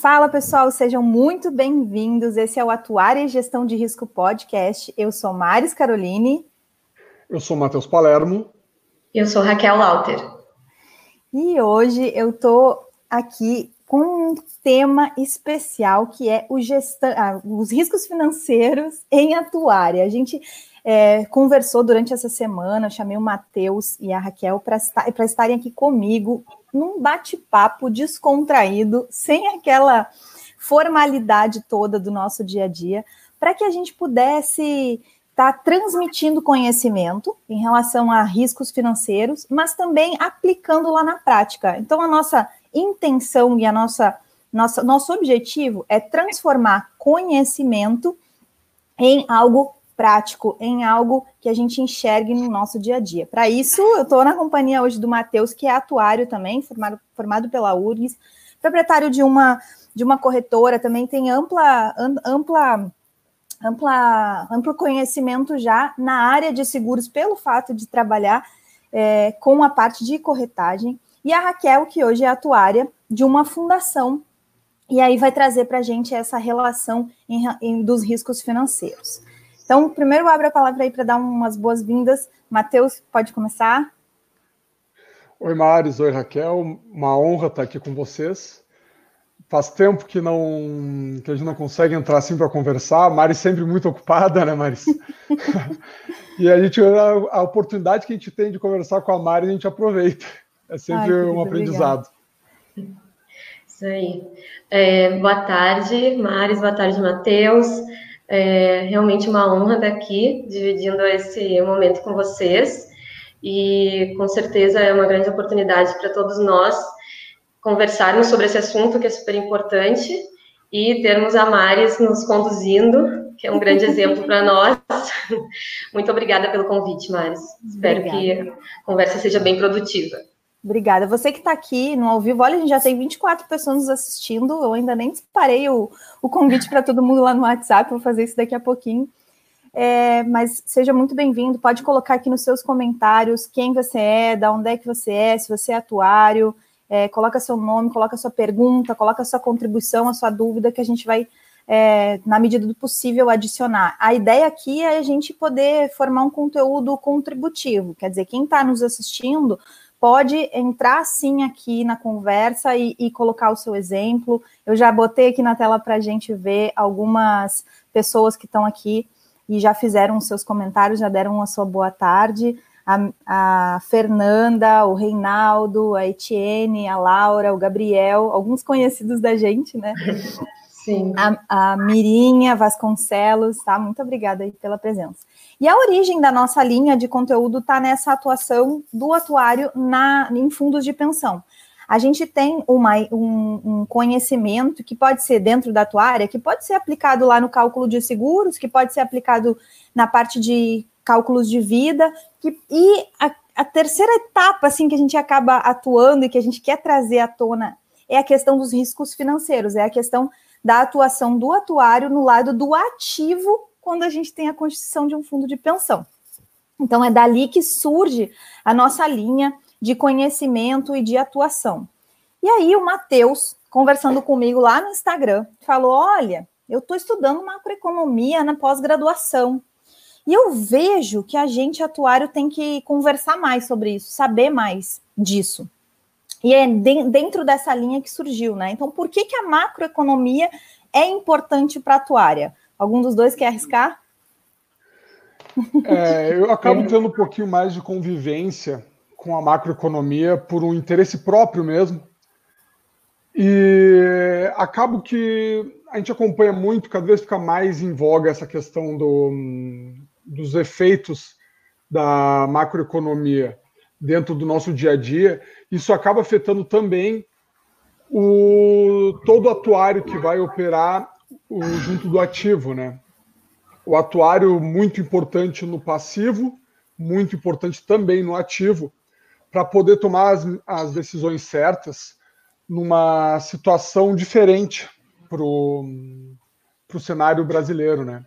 Fala pessoal, sejam muito bem-vindos. Esse é o Atuária e Gestão de Risco Podcast. Eu sou Maris Caroline. Eu sou Matheus Palermo. Eu sou Raquel Lauter. E hoje eu tô aqui com um tema especial que é gestão, ah, os riscos financeiros em atuária. A gente é, conversou durante essa semana, chamei o Matheus e a Raquel para estarem aqui comigo num bate-papo descontraído, sem aquela formalidade toda do nosso dia a dia, para que a gente pudesse estar tá transmitindo conhecimento em relação a riscos financeiros, mas também aplicando lá na prática. Então, a nossa intenção e a nossa, nossa nosso objetivo é transformar conhecimento em algo prático, em algo que a gente enxergue no nosso dia a dia. Para isso, eu estou na companhia hoje do Matheus, que é atuário também, formado, formado pela URGS, proprietário de uma, de uma corretora, também tem ampla, ampla, ampla, amplo conhecimento já na área de seguros, pelo fato de trabalhar é, com a parte de corretagem. E a Raquel, que hoje é atuária de uma fundação, e aí vai trazer para a gente essa relação em, em, dos riscos financeiros. Então, primeiro abro a palavra aí para dar umas boas-vindas. Matheus, pode começar? Oi, Maris. Oi, Raquel. Uma honra estar aqui com vocês. Faz tempo que não que a gente não consegue entrar assim para conversar. A Mari sempre muito ocupada, né, Maris? e a gente a, a, oportunidade que a gente tem de conversar com a Mari, a gente aproveita. É sempre Ai, um aprendizado. Isso aí. É, boa tarde, Maris. Boa tarde, Matheus. É realmente uma honra estar aqui dividindo esse momento com vocês e com certeza é uma grande oportunidade para todos nós conversarmos sobre esse assunto que é super importante e termos a Maris nos conduzindo, que é um grande exemplo para nós. Muito obrigada pelo convite, Maris. Espero obrigada. que a conversa seja bem produtiva. Obrigada. Você que está aqui no ao vivo, olha, a gente já tem 24 pessoas nos assistindo. Eu ainda nem disparei o, o convite para todo mundo lá no WhatsApp, vou fazer isso daqui a pouquinho. É, mas seja muito bem-vindo. Pode colocar aqui nos seus comentários quem você é, da onde é que você é, se você é atuário, é, coloca seu nome, coloca sua pergunta, coloca sua contribuição, a sua dúvida, que a gente vai, é, na medida do possível, adicionar. A ideia aqui é a gente poder formar um conteúdo contributivo, quer dizer, quem está nos assistindo pode entrar sim aqui na conversa e, e, colocar o seu exemplo. Eu já botei aqui na tela para a gente ver algumas pessoas que estão aqui e já fizeram os seus comentários, já deram a sua boa tarde. A, a, Fernanda, o Reinaldo, a Etienne, a Laura, o Gabriel, alguns conhecidos da gente, né? Sim. A, a Mirinha Vasconcelos, tá? Muito obrigada aí pela presença. E a origem da nossa linha de conteúdo está nessa atuação do atuário na, em fundos de pensão. A gente tem uma, um, um, conhecimento que pode ser dentro da atuária, que pode ser aplicado lá no cálculo de seguros, que pode ser aplicado na parte de cálculos de vida, que, e a, a terceira etapa assim que a gente acaba atuando e que a gente quer trazer à tona é a questão dos riscos financeiros, é a questão da atuação do atuário no lado do ativo quando a gente tem a constituição de um fundo de pensão. Então, é dali que surge a nossa linha de conhecimento e de atuação. E aí, o Matheus, conversando comigo lá no Instagram, falou: Olha, eu estou estudando macroeconomia na pós-graduação. E eu vejo que a gente, atuário, tem que conversar mais sobre isso, saber mais disso. E é dentro dessa linha que surgiu, né? Então, por que, que a macroeconomia é importante para a atuária? Algum dos dois quer arriscar? É, eu acabo tendo um pouquinho mais de convivência com a macroeconomia por um interesse próprio mesmo. E acabo que a gente acompanha muito, cada vez fica mais em voga essa questão do, dos efeitos da macroeconomia dentro do nosso dia a dia. Isso acaba afetando também o todo atuário que vai operar o, junto do ativo, né? O atuário muito importante no passivo, muito importante também no ativo, para poder tomar as, as decisões certas numa situação diferente para o cenário brasileiro, né?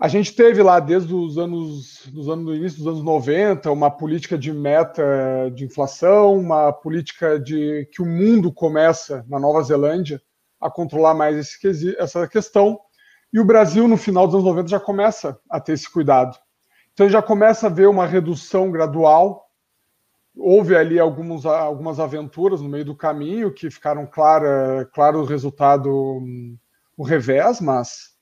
A gente teve lá desde os anos, dos anos do início dos anos 90 uma política de meta de inflação, uma política de que o mundo começa na Nova Zelândia a controlar mais esse, essa questão. E o Brasil, no final dos anos 90, já começa a ter esse cuidado. Então, já começa a ver uma redução gradual. Houve ali alguns, algumas aventuras no meio do caminho que ficaram clara, claro o resultado, o revés, mas,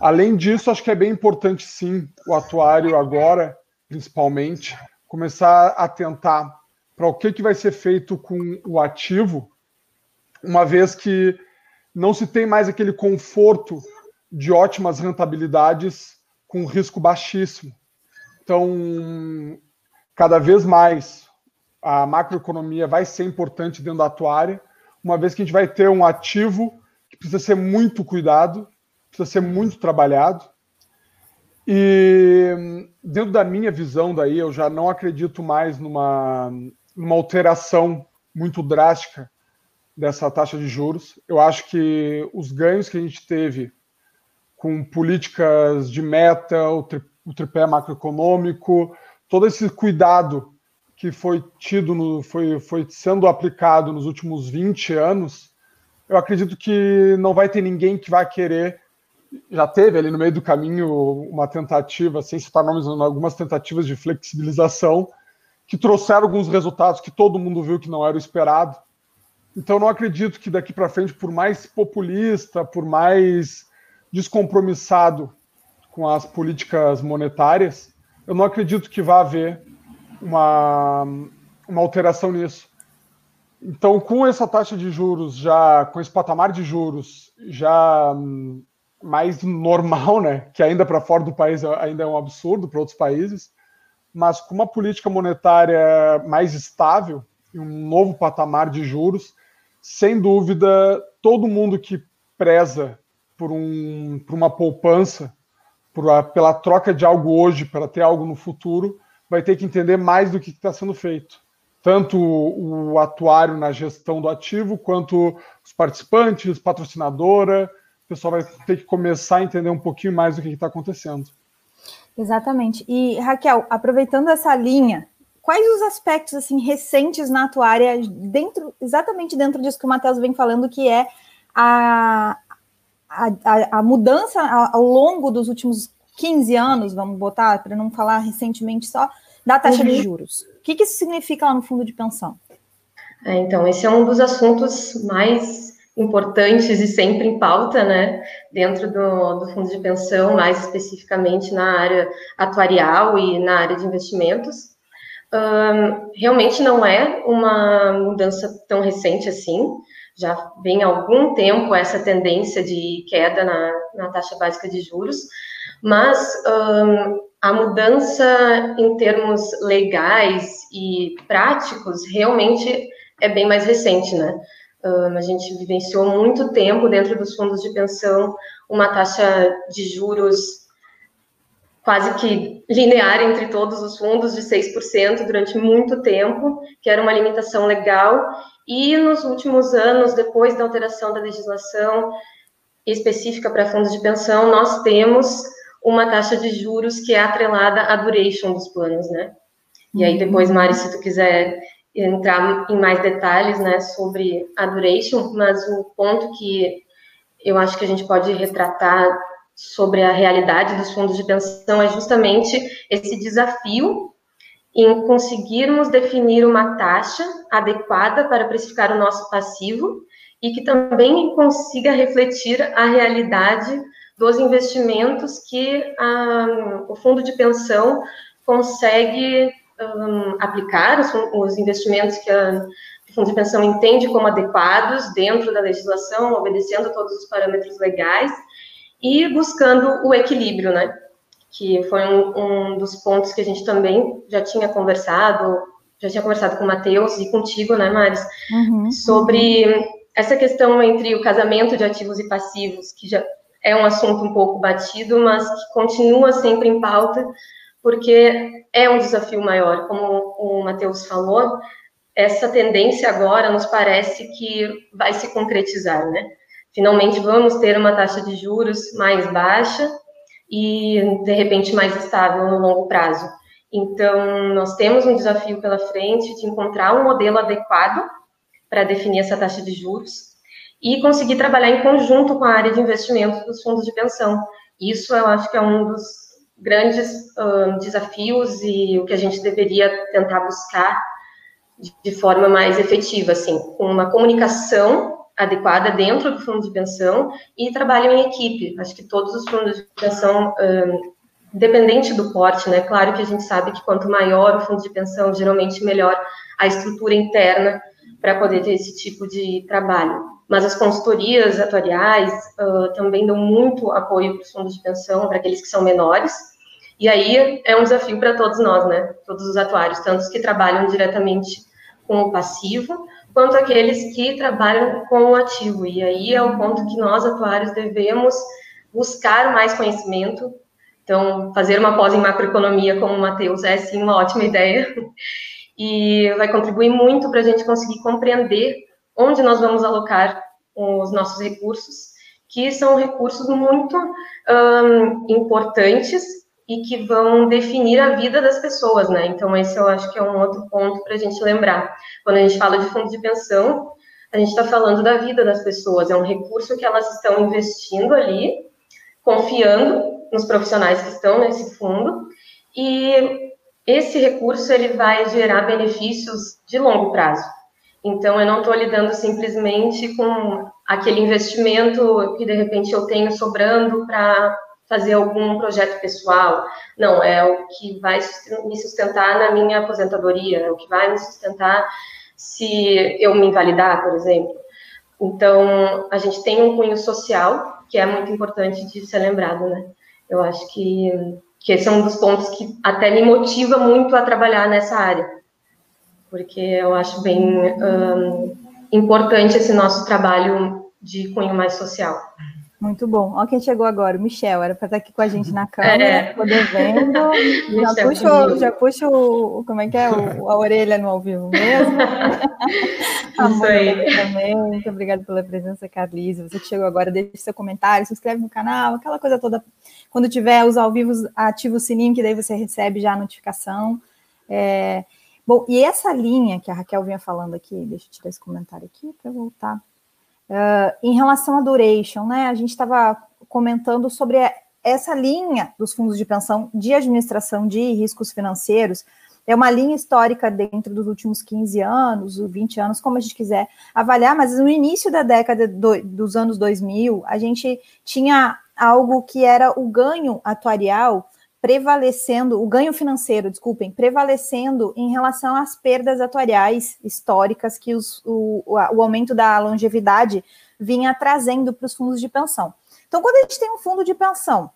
além disso, acho que é bem importante, sim, o atuário agora, principalmente, começar a atentar para o que, que vai ser feito com o ativo, uma vez que não se tem mais aquele conforto de ótimas rentabilidades com risco baixíssimo. Então, cada vez mais a macroeconomia vai ser importante dentro da atuária, uma vez que a gente vai ter um ativo que precisa ser muito cuidado, precisa ser muito trabalhado. E dentro da minha visão daí, eu já não acredito mais numa, numa alteração muito drástica dessa taxa de juros. Eu acho que os ganhos que a gente teve com políticas de meta, o, tri, o tripé macroeconômico, todo esse cuidado que foi tido, no, foi, foi sendo aplicado nos últimos 20 anos, eu acredito que não vai ter ninguém que vai querer. Já teve ali no meio do caminho uma tentativa, sem citar nomes, algumas tentativas de flexibilização que trouxeram alguns resultados que todo mundo viu que não era o esperado. Então, não acredito que daqui para frente, por mais populista, por mais descompromissado com as políticas monetárias, eu não acredito que vá haver uma, uma alteração nisso. Então, com essa taxa de juros já, com esse patamar de juros já hum, mais normal, né, que ainda para fora do país ainda é um absurdo para outros países, mas com uma política monetária mais estável e um novo patamar de juros, sem dúvida, todo mundo que preza por, um, por uma poupança, por a, pela troca de algo hoje para ter algo no futuro, vai ter que entender mais do que está sendo feito. Tanto o atuário na gestão do ativo, quanto os participantes, patrocinadora, o pessoal vai ter que começar a entender um pouquinho mais do que está acontecendo. Exatamente. E Raquel, aproveitando essa linha, quais os aspectos assim recentes na atuária dentro, exatamente dentro disso que o Matheus vem falando, que é a, a, a, mudança ao longo dos últimos 15 anos, vamos botar, para não falar recentemente só, da taxa uhum. de juros. O que, que isso significa lá no fundo de pensão? É, então, esse é um dos assuntos mais importantes e sempre em pauta, né, dentro do, do fundo de pensão, mais especificamente na área atuarial e na área de investimentos. Um, realmente não é uma mudança tão recente assim, já vem há algum tempo essa tendência de queda na, na taxa básica de juros, mas um, a mudança em termos legais e práticos realmente é bem mais recente, né? Um, a gente vivenciou muito tempo dentro dos fundos de pensão uma taxa de juros quase que linear entre todos os fundos de 6% durante muito tempo, que era uma limitação legal, e nos últimos anos, depois da alteração da legislação específica para fundos de pensão, nós temos uma taxa de juros que é atrelada à duration dos planos, né? E aí depois, Mari, se tu quiser entrar em mais detalhes, né, sobre a duration, mas o ponto que eu acho que a gente pode retratar sobre a realidade dos fundos de pensão é justamente esse desafio em conseguirmos definir uma taxa adequada para precificar o nosso passivo e que também consiga refletir a realidade dos investimentos que ah, o fundo de pensão consegue um, aplicar, os, os, investimentos que a, o fundo de pensão entende como adequados dentro da legislação, obedecendo todos os parâmetros legais, e buscando o equilíbrio, né? Que foi um, um dos pontos que a gente também já tinha conversado, já tinha conversado com o Matheus e contigo, né, Maris? Uhum, sobre uhum. essa questão entre o casamento de ativos e passivos, que já é um assunto um pouco batido, mas que continua sempre em pauta, porque é um desafio maior. Como o Matheus falou, essa tendência agora nos parece que vai se concretizar, né? Finalmente vamos ter uma taxa de juros mais baixa e, de repente, mais estável no longo prazo. Então, nós temos um desafio pela frente de encontrar um modelo adequado para definir essa taxa de juros. e conseguir trabalhar em conjunto com a área de investimento dos fundos de pensão. Isso eu acho que é um dos grandes uh, desafios e o que a gente deveria tentar buscar de, de forma mais efetiva, assim, com uma comunicação adequada dentro do fundo de pensão e trabalho em equipe. Acho que todos os fundos de pensão, um, independente do porte, né? Claro que a gente sabe que quanto maior o fundo de pensão, geralmente melhor a estrutura interna para poder ter esse tipo de trabalho. Mas as consultorias atuariais uh, também dão muito apoio para os fundos de pensão, para aqueles que são menores. E aí é um desafio para todos nós, né? Todos os atuários, tanto os que trabalham diretamente com o passivo, quanto aqueles que trabalham com o ativo. E aí é o ponto que nós, atuários, devemos buscar mais conhecimento. Então, fazer uma pós em macroeconomia, como o Matheus, é sim uma ótima ideia. E vai contribuir muito para a gente conseguir compreender onde nós vamos alocar os nossos recursos, que são recursos muito um, importantes e que vão definir a vida das pessoas, né? Então, esse eu acho que é um outro ponto para a gente lembrar. Quando a gente fala de fundo de pensão, a gente está falando da vida das pessoas, é um recurso que elas estão investindo ali, confiando nos profissionais que estão nesse fundo, e esse recurso ele vai gerar benefícios de longo prazo. Então, eu não estou lidando simplesmente com aquele investimento que de repente eu tenho sobrando para fazer algum projeto pessoal. Não, é o que vai me sustentar na minha aposentadoria, é o que vai me sustentar se eu me invalidar, por exemplo. Então, a gente tem um cunho social que é muito importante de ser lembrado, né? Eu acho que, que esse é um dos pontos que até me motiva muito a trabalhar nessa área, porque eu acho bem um, importante esse nosso trabalho de cunho mais social. Muito bom. Olha quem chegou agora, o Michel, era para estar aqui com a gente na câmera, é. poder vendo. Já puxo, já puxo o, como é que é, o, a orelha no ao vivo mesmo. Aí. Também. Muito obrigada pela presença, Carlise. Você que chegou agora, deixe seu comentário, se inscreve no canal, aquela coisa toda. Quando tiver os ao vivo, ativa o sininho, que daí você recebe já a notificação. É... Bom, e essa linha que a Raquel vinha falando aqui, deixa eu tirar esse comentário aqui para voltar. Uh, em relação à duration, né, a gente estava comentando sobre essa linha dos fundos de pensão de administração de riscos financeiros, é uma linha histórica dentro dos últimos 15 anos, 20 anos, como a gente quiser avaliar, mas no início da década do, dos anos 2000, a gente tinha algo que era o ganho atuarial prevalecendo, o ganho financeiro, desculpem, prevalecendo em relação às perdas atuariais históricas que os, o, o aumento da longevidade vinha trazendo para os fundos de pensão. Então, quando a gente tem um fundo de pensão,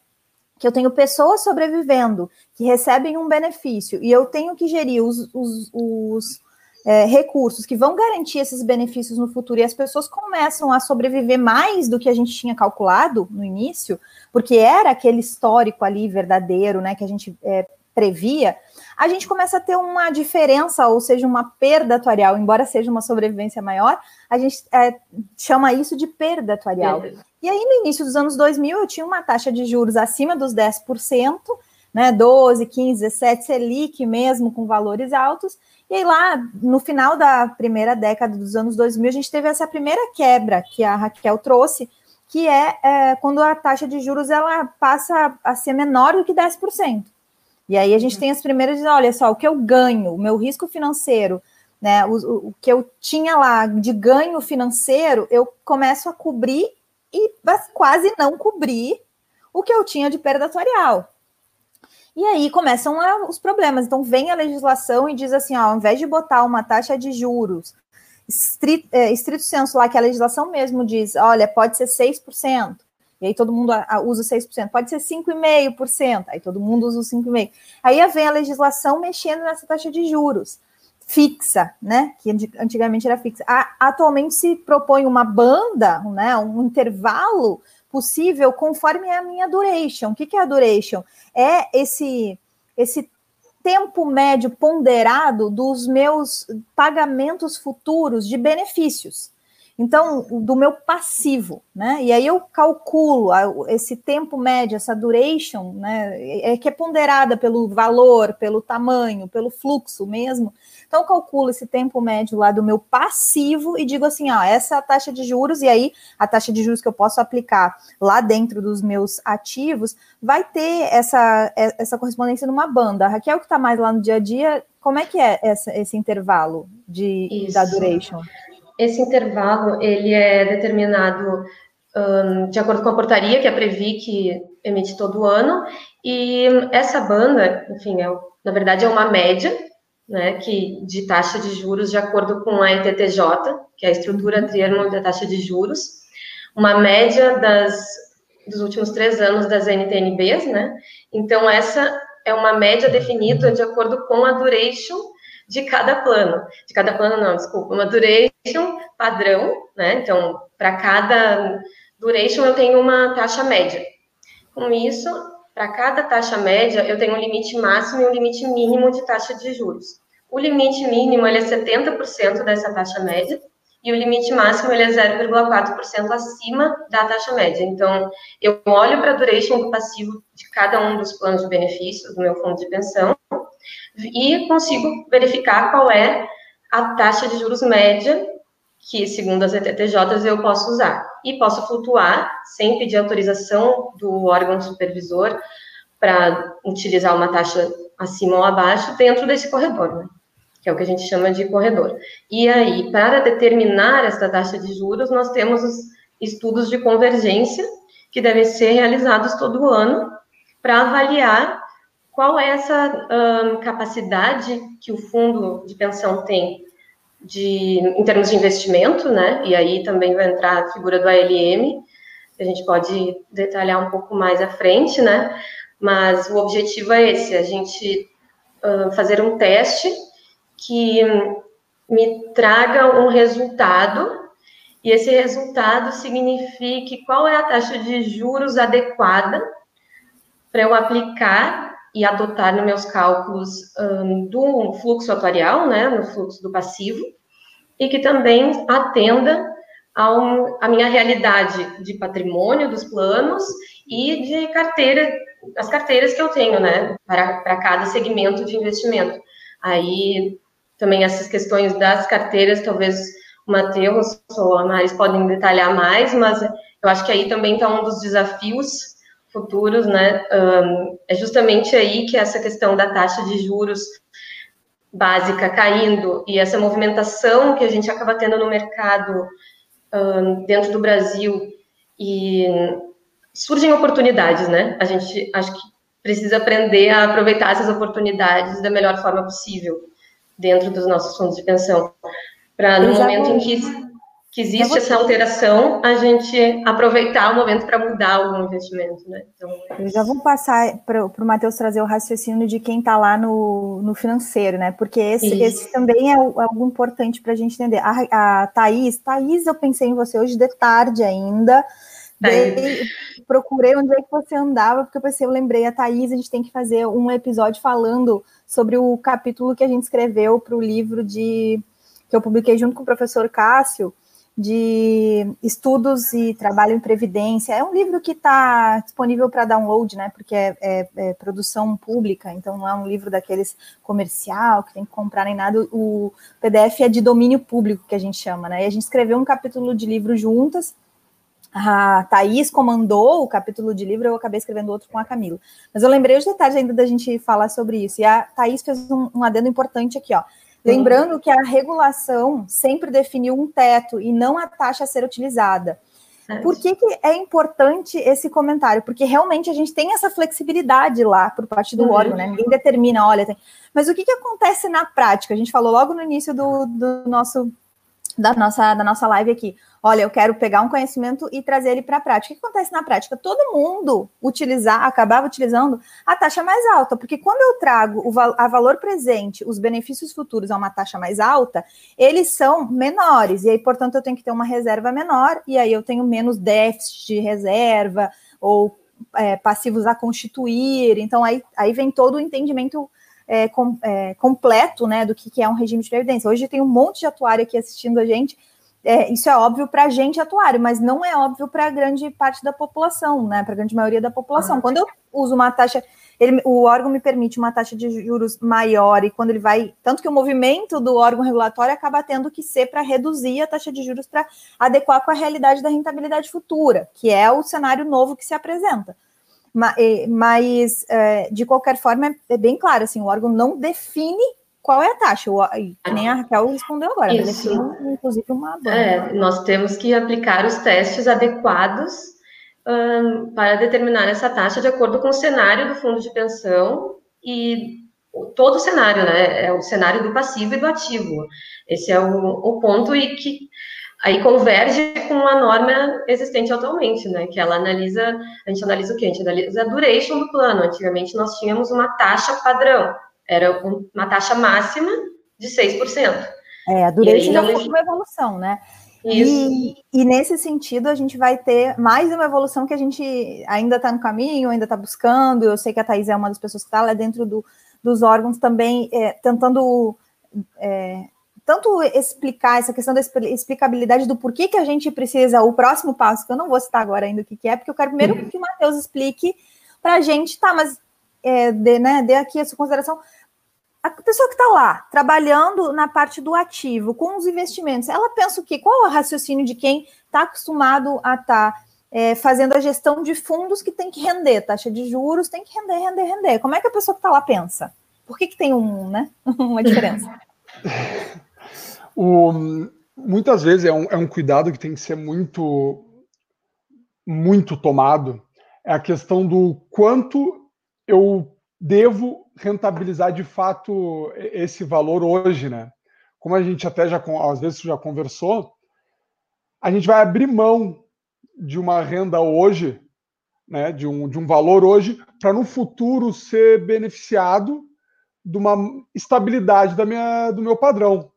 que eu tenho pessoas sobrevivendo, que recebem um benefício, e eu tenho que gerir os, os, os é, recursos que vão garantir esses benefícios no futuro e as pessoas começam a sobreviver mais do que a gente tinha calculado no início, porque era aquele histórico ali verdadeiro, né, que a gente é, previa, a gente começa a ter uma diferença, ou seja, uma perda atuarial, embora seja uma sobrevivência maior, a gente é, chama isso de perda atuarial. E aí, no início dos anos 2000, eu tinha uma taxa de juros acima dos 10%, né, 12, 15, 17, Selic mesmo, com valores altos, e aí lá, no final da primeira década dos anos 2000, a gente teve essa primeira quebra que a Raquel trouxe, que é, é quando a taxa de juros ela passa a ser menor do que 10%. E aí a gente uhum. tem as primeiras, olha só, o que eu ganho, o meu risco financeiro, né, o, o que eu tinha lá de ganho financeiro, eu começo a cobrir e quase não cobrir o que eu tinha de perda atuarial. E aí começam a, os problemas. Então vem a legislação e diz assim, ó, ao invés de botar uma taxa de juros estrito, é, estrito senso lá, que a legislação mesmo diz, olha, pode ser 6%, e aí todo mundo usa 6%, pode ser 5,5%, aí todo mundo usa o 5,5%. Aí vem a legislação mexendo nessa taxa de juros fixa, né? Que antigamente era fixa. atualmente se propõe uma banda, né? Um intervalo possível conforme a minha duration. O que, que é a duration? É esse, esse tempo médio ponderado dos meus pagamentos futuros de benefícios. Então, do meu passivo, né? E aí eu calculo esse tempo médio, essa duration, né? É que é ponderada pelo valor, pelo tamanho, pelo fluxo mesmo. Então, eu calculo esse tempo médio lá do meu passivo e digo assim: ó, essa é a taxa de juros, e aí a taxa de juros que eu posso aplicar lá dentro dos meus ativos vai ter essa, essa correspondência numa banda. A Raquel, que está mais lá no dia a dia, como é que é essa, esse intervalo de, Isso. da duration? Esse intervalo ele é determinado um, de acordo com a portaria que a Previc emite todo ano, e essa banda, enfim, é, na verdade é uma média, né, que, de taxa de juros de acordo com a ETTJ, que é a estrutura termo da taxa de juros, uma média das, dos últimos três anos das NTNBs, né, então essa é uma média definida de acordo com a duration de cada plano. De cada plano, não, desculpa, uma duration padrão, né? Então, para cada duration eu tenho uma taxa média. Com isso, para cada taxa média, eu tenho um limite máximo e um limite mínimo de taxa de juros. O limite mínimo ele é 70% dessa taxa média e o limite máximo ele é 0,4% acima da taxa média. Então, eu olho para a duration do passivo de cada um dos planos de benefícios do meu fundo de pensão e consigo verificar qual é a taxa de juros média que, segundo as ETTJs, eu posso usar. E posso flutuar sem pedir autorização do órgão supervisor para utilizar uma taxa acima ou abaixo dentro desse corredor, né? que é o que a gente chama de corredor. E aí, para determinar esta taxa de juros, nós temos os estudos de convergência que devem ser realizados todo ano para avaliar qual é essa um, capacidade que o fundo de pensão tem de, em termos de investimento, né? E aí também vai entrar a figura do ALM, que a gente pode detalhar um pouco mais à frente, né? Mas o objetivo é esse, a gente uh, fazer um teste que me traga um resultado e esse resultado signifique qual é a taxa de juros adequada para eu aplicar e adotar nos meus cálculos um, do fluxo atuarial, né, no fluxo do passivo, e que também atenda ao, a minha realidade de patrimônio dos planos e de carteira, as carteiras que eu tenho, né, para, para cada segmento de investimento. Aí também essas questões das carteiras, talvez o Matheus ou a Maris podem detalhar mais, mas eu acho que aí também está um dos desafios futuros, né? Um, é justamente aí que essa questão da taxa de juros básica caindo e essa movimentação que a gente acaba tendo no mercado um, dentro do Brasil e surgem oportunidades, né? A gente acho que precisa aprender a aproveitar essas oportunidades da melhor forma possível dentro dos nossos fundos de pensão, para no momento em que que existe essa alteração, a gente aproveitar o momento para mudar algum investimento, né? Então, é Eu já vou passar para o Matheus trazer o raciocínio de quem está lá no, no financeiro, né? Porque esse, esse também é, é algo importante para a gente entender. A, a Thaís, Thaís, eu pensei em você hoje de tarde ainda. Dei, procurei onde é que você andava, porque eu pensei, eu lembrei, a Thaís, a gente tem que fazer um episódio falando sobre o capítulo que a gente escreveu para o livro de que eu publiquei junto com o professor Cássio, de estudos e trabalho em previdência. É um livro que está disponível para download, né? Porque é, é, é, produção pública, então não é um livro daqueles comercial que tem que comprar nem nada. O PDF é de domínio público que a gente chama, né? E a gente escreveu um capítulo de livro juntas. A Thaís comandou o capítulo de livro, eu acabei escrevendo outro com a Camila. Mas eu lembrei os detalhes ainda da gente falar sobre isso. E a Thaís fez um, um adendo importante aqui, ó. Lembrando que a regulação sempre definiu um teto e não a taxa a ser utilizada. Por que, que é importante esse comentário? Porque realmente a gente tem essa flexibilidade lá por parte do uhum. órgão, né? Ninguém determina, olha, tem... mas o que, que acontece na prática? A gente falou logo no início do, do nosso da nossa, da nossa live aqui. Olha, eu quero pegar um conhecimento e trazer ele para a prática. O que acontece na prática? Todo mundo utilizar, acabava utilizando a taxa mais alta, porque quando eu trago o a valor presente, os benefícios futuros a uma taxa mais alta, eles são menores, e aí, portanto, eu tenho que ter uma reserva menor, e aí eu tenho menos déficit de reserva, ou é, passivos a constituir. Então, aí, aí vem todo o entendimento é, com, é, completo né, do que, que é um regime de previdência. Hoje tem um monte de atuário aqui assistindo a gente é, isso é óbvio para a gente atuário, mas não é óbvio para a grande parte da população, né? Para a grande maioria da população. Quando eu uso uma taxa, ele, o órgão me permite uma taxa de juros maior, e quando ele vai. Tanto que o movimento do órgão regulatório acaba tendo que ser para reduzir a taxa de juros para adequar com a realidade da rentabilidade futura, que é o cenário novo que se apresenta. Mas, é, de qualquer forma, é bem claro, assim, o órgão não define qual é a taxa? Nem a Raquel respondeu agora, Isso. Define, inclusive uma É, nós temos que aplicar os testes adequados um, para determinar essa taxa de acordo com o cenário do fundo de pensão e todo o cenário, né? É o cenário do passivo e do ativo. Esse é o, o ponto e que aí converge com a norma existente atualmente, né? Que ela analisa, a gente analisa o quê? A gente analisa a duration do plano. Antigamente nós tínhamos uma taxa padrão era uma taxa máxima de 6%. É, a duration já foi uma evolução, né? Isso. E, e, nesse sentido, a gente vai ter mais uma evolução que a gente ainda está no caminho, ainda está buscando. Eu sei que a Thais é uma das pessoas que está lá dentro do, dos órgãos também, é, tentando é, tanto explicar essa questão da explicabilidade do porquê que a gente precisa, o próximo passo, que eu não vou citar agora ainda o que, que é, porque eu quero primeiro uhum. que o Matheus explique para a gente, tá, mas é, dê, né, dê aqui a sua consideração a pessoa que está lá, trabalhando na parte do ativo, com os investimentos, ela pensa o quê? Qual é o raciocínio de quem está acostumado a estar tá, é, fazendo a gestão de fundos que tem que render, taxa de juros tem que render, render, render. Como é que a pessoa que está lá pensa? Por que, que tem um, né, uma diferença? o, muitas vezes é um, é um cuidado que tem que ser muito, muito tomado. É a questão do quanto eu devo rentabilizar de fato esse valor hoje, né? Como a gente até já às vezes já conversou, a gente vai abrir mão de uma renda hoje, né, de um, de um valor hoje, para no futuro ser beneficiado de uma estabilidade da minha, do meu padrão.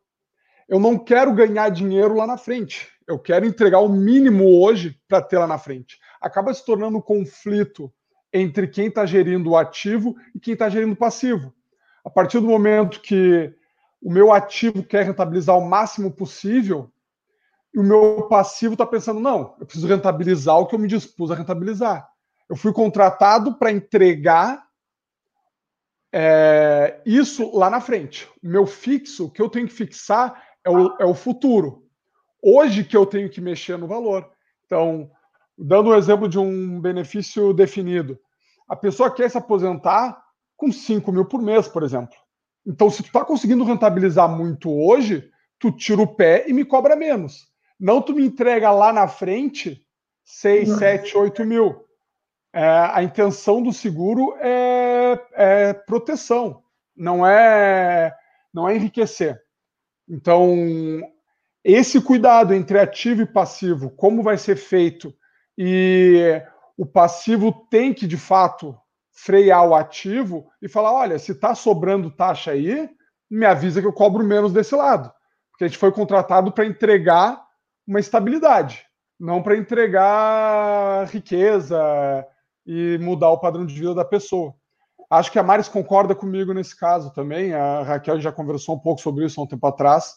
Eu não quero ganhar dinheiro lá na frente. Eu quero entregar o mínimo hoje para ter lá na frente. Acaba se tornando um conflito entre quem está gerindo o ativo e quem está gerindo o passivo. A partir do momento que o meu ativo quer rentabilizar o máximo possível, e o meu passivo está pensando, não, eu preciso rentabilizar o que eu me dispus a rentabilizar. Eu fui contratado para entregar é, isso lá na frente. O meu fixo, o que eu tenho que fixar é o, é o futuro. Hoje que eu tenho que mexer no valor. Então, Dando o um exemplo de um benefício definido. A pessoa quer se aposentar com 5 mil por mês, por exemplo. Então, se tu está conseguindo rentabilizar muito hoje, tu tira o pé e me cobra menos. Não tu me entrega lá na frente 6, 7, 8 mil. É, a intenção do seguro é, é, proteção, não é, não é enriquecer. Então, esse cuidado entre ativo e passivo, como vai ser feito e o passivo tem que, de fato, frear o ativo e falar: olha, se está sobrando taxa aí, me avisa que eu cobro menos desse lado. Porque a gente foi contratado para entregar uma estabilidade, não para entregar riqueza e mudar o padrão de vida da pessoa. Acho que a Maris concorda comigo nesse caso também. A Raquel já conversou um pouco sobre isso há um tempo atrás.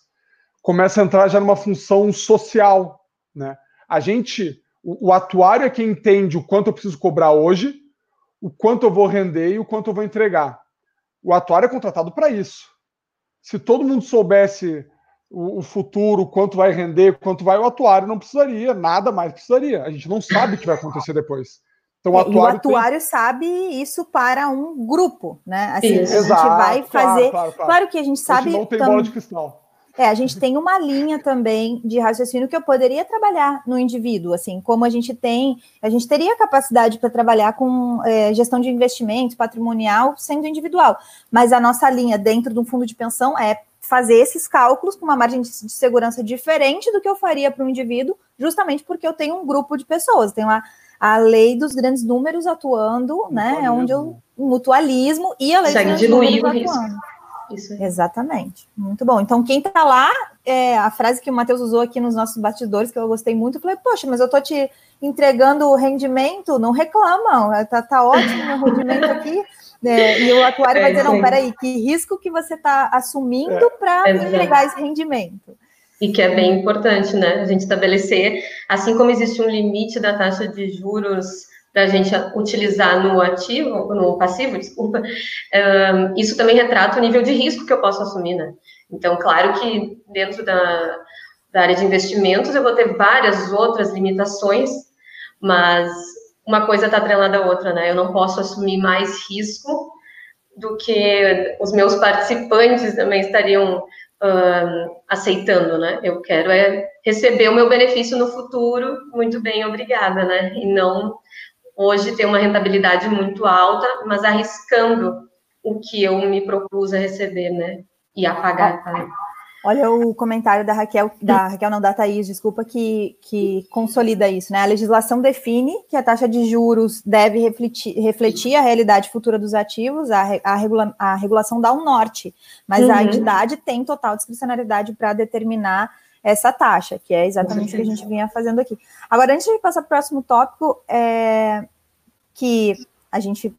Começa a entrar já numa função social. Né? A gente o, o atuário é quem entende o quanto eu preciso cobrar hoje, o quanto eu vou render e o quanto eu vou entregar. O atuário é contratado para isso. Se todo mundo soubesse o, o, futuro, quanto vai render, quanto vai, o atuário não precisaria, nada mais precisaria. A gente não sabe o que vai acontecer depois. Então, o atuário, e o atuário tem... sabe isso para um grupo, né? Assim, isso. a gente Exato, vai fazer. Claro, claro, claro. claro, que a gente sabe. A gente não tem tam... bola de cristal. É, a gente tem uma linha também de raciocínio que eu poderia trabalhar no indivíduo, assim, como a gente tem, a gente teria capacidade para trabalhar com é, gestão de investimentos, patrimonial, sendo individual. Mas a nossa linha dentro de um fundo de pensão é fazer esses cálculos com uma margem de, de segurança diferente do que eu faria para um indivíduo, justamente porque eu tenho um grupo de pessoas, tenho a, a lei dos grandes números atuando, né? É onde eu mutualismo e a lei Consegue dos grandes números atuando. Isso. Exatamente. Muito bom. Então, quem está lá, é, a frase que o Matheus usou aqui nos nossos bastidores, que eu gostei muito, eu falei, poxa, mas eu tô te entregando o rendimento, não reclamam, tá, tá ótimo meu rendimento aqui. É, e o atuário é, vai dizer, não, peraí, que risco que você está assumindo é. para entregar esse rendimento? E que é bem importante, né? A gente estabelecer, assim como existe um limite da taxa de juros para a gente utilizar no ativo, no passivo, desculpa, um, isso também retrata o nível de risco que eu posso assumir, né? Então, claro que dentro da, da área de investimentos eu vou ter várias outras limitações, mas uma coisa está atrelada à outra, né? Eu não posso assumir mais risco do que os meus participantes também estariam uh, aceitando, né? Eu quero é receber o meu benefício no futuro, muito bem, obrigada, né? E não hoje ter uma rentabilidade muito alta, mas arriscando o que eu me propus a receber, né? E a pagar. Tá? Olha o comentário da Raquel, da Raquel não, da Thaís, desculpa, que, que consolida isso, né? A legislação define que a taxa de juros deve refletir, refletir a realidade futura dos ativos, a, a, regula, a regulação dá um norte, mas uhum. a entidade tem total discricionalidade para determinar essa taxa, que é exatamente o que a gente vinha fazendo aqui. Agora, antes de passar para o próximo tópico, é, que a gente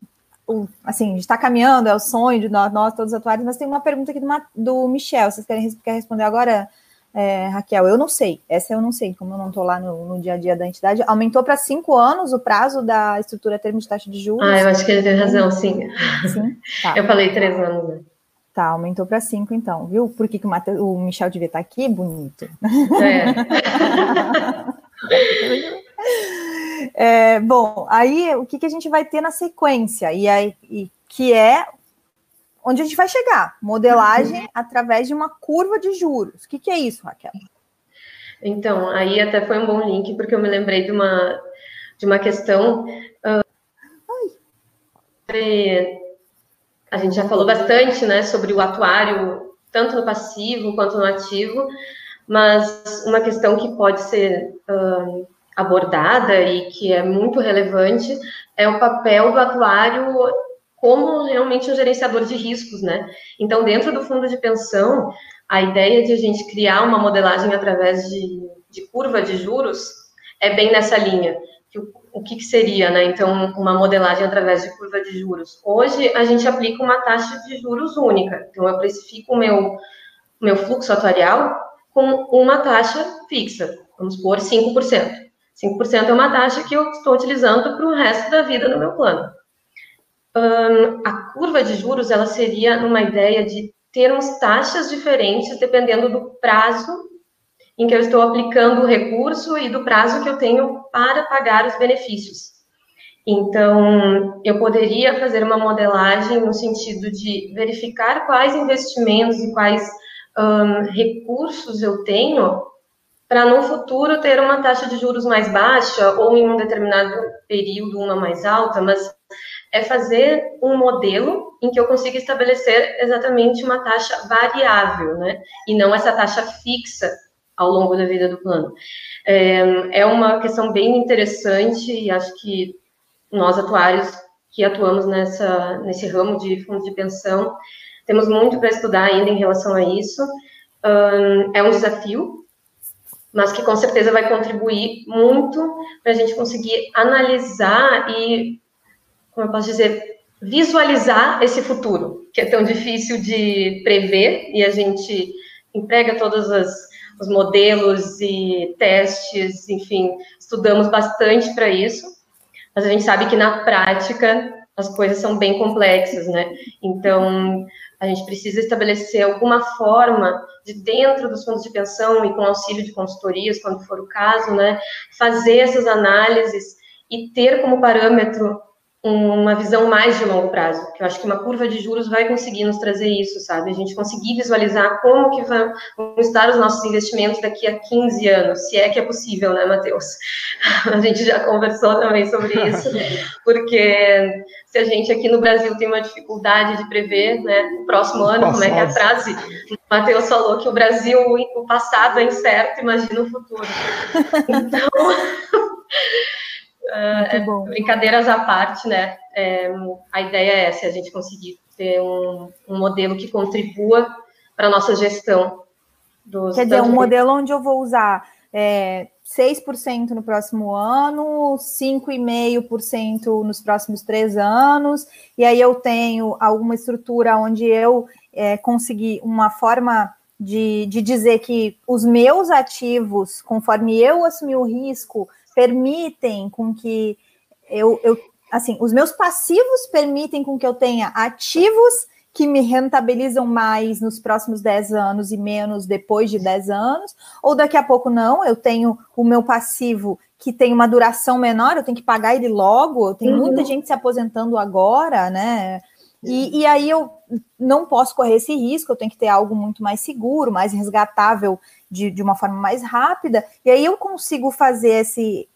o, assim, está caminhando, é o sonho de nós, nós todos atuais, mas tem uma pergunta aqui do, do Michel. Vocês querem, querem responder agora, é, Raquel? Eu não sei, essa eu não sei, como eu não estou lá no, no, dia a dia da entidade. Aumentou para cinco anos o prazo da estrutura termo de taxa de juros? Ah, eu acho que ele tem razão, sim. Sim? Tá. Eu falei três anos, né? Tá, aumentou para cinco, então, viu? Por que, que o, Mateus, o Michel devia estar aqui? Bonito. É. É, bom, aí o que, que a gente vai ter na sequência? E aí, e, que é onde a gente vai chegar? Modelagem uhum. através de uma curva de juros. O que, que é isso, Raquel? Então, aí até foi um bom link, porque eu me lembrei de uma, de uma questão. Uh, a gente já falou bastante né, sobre o atuário, tanto no passivo quanto no ativo, mas uma questão que pode ser uh, abordada e que é muito relevante é o papel do atuário como realmente um gerenciador de riscos, né? Então, dentro do fundo de pensão, a ideia de a gente criar uma modelagem através de, de curva de juros é bem nessa linha. O, o que, que, seria, né? Então, uma modelagem através de curva de juros. Hoje, a gente aplica uma taxa de juros única. Então, eu precifico o meu, meu fluxo atuarial com uma taxa fixa, vamos por 5%. 5% é uma taxa que eu estou utilizando para o resto da vida no meu plano. Um, a curva de juros, ela seria uma ideia de termos taxas diferentes dependendo do prazo em que eu estou aplicando o recurso e do prazo que eu tenho para pagar os benefícios. Então, eu poderia fazer uma modelagem no sentido de verificar quais investimentos e quais um, recursos eu tenho para no futuro ter uma taxa de juros mais baixa ou em um determinado período uma mais alta, mas é fazer um modelo em que eu consiga estabelecer exatamente uma taxa variável, né? E não essa taxa fixa ao longo da vida do plano. É, é uma questão bem interessante e acho que nós atuários que atuamos nessa, nesse ramo de fundo de pensão temos muito para estudar ainda em relação a isso. É um desafio, mas que com certeza vai contribuir muito para a gente conseguir analisar e, como eu posso dizer, visualizar esse futuro, que é tão difícil de prever, e a gente emprega todos as, os modelos e testes, enfim, estudamos bastante para isso, mas a gente sabe que na prática as coisas são bem complexas, né? Então, a gente precisa estabelecer alguma forma de dentro dos fundos de pensão e com auxílio de consultorias, quando for o caso, né, fazer essas análises e ter como parâmetro uma visão mais de longo prazo, que eu acho que uma curva de juros vai conseguir nos trazer isso, sabe? A gente conseguir visualizar como que vão estar os nossos investimentos daqui a 15 anos, se é que é possível, né, Matheus? A gente já conversou também sobre isso, porque se a gente aqui no Brasil tem uma dificuldade de prever, né, o próximo ano, como é que é a frase? O Matheus falou que o Brasil, o passado é incerto, imagina o futuro. Então... Uh, brincadeiras à parte, né? É, a ideia é essa, a gente conseguir ter um, um modelo que contribua para a nossa gestão. Dos, Quer dizer, um modelo onde eu vou usar é, 6% no próximo ano, 5,5% nos próximos três anos, e aí eu tenho alguma estrutura onde eu é, consegui uma forma de, de dizer que os meus ativos, conforme eu assumi o risco, permitem com que eu, eu assim, os meus passivos permitem com que eu tenha ativos que me rentabilizam mais nos próximos 10 anos e menos depois de 10 anos, ou daqui a pouco não, eu tenho o meu passivo que tem uma duração menor, eu tenho que pagar ele logo, eu tenho uhum. muita gente se aposentando agora, né? E, e, aí eu não posso correr esse risco, eu tenho que ter algo muito mais seguro, mais resgatável de, de uma forma mais rápida, e aí eu consigo fazer esse,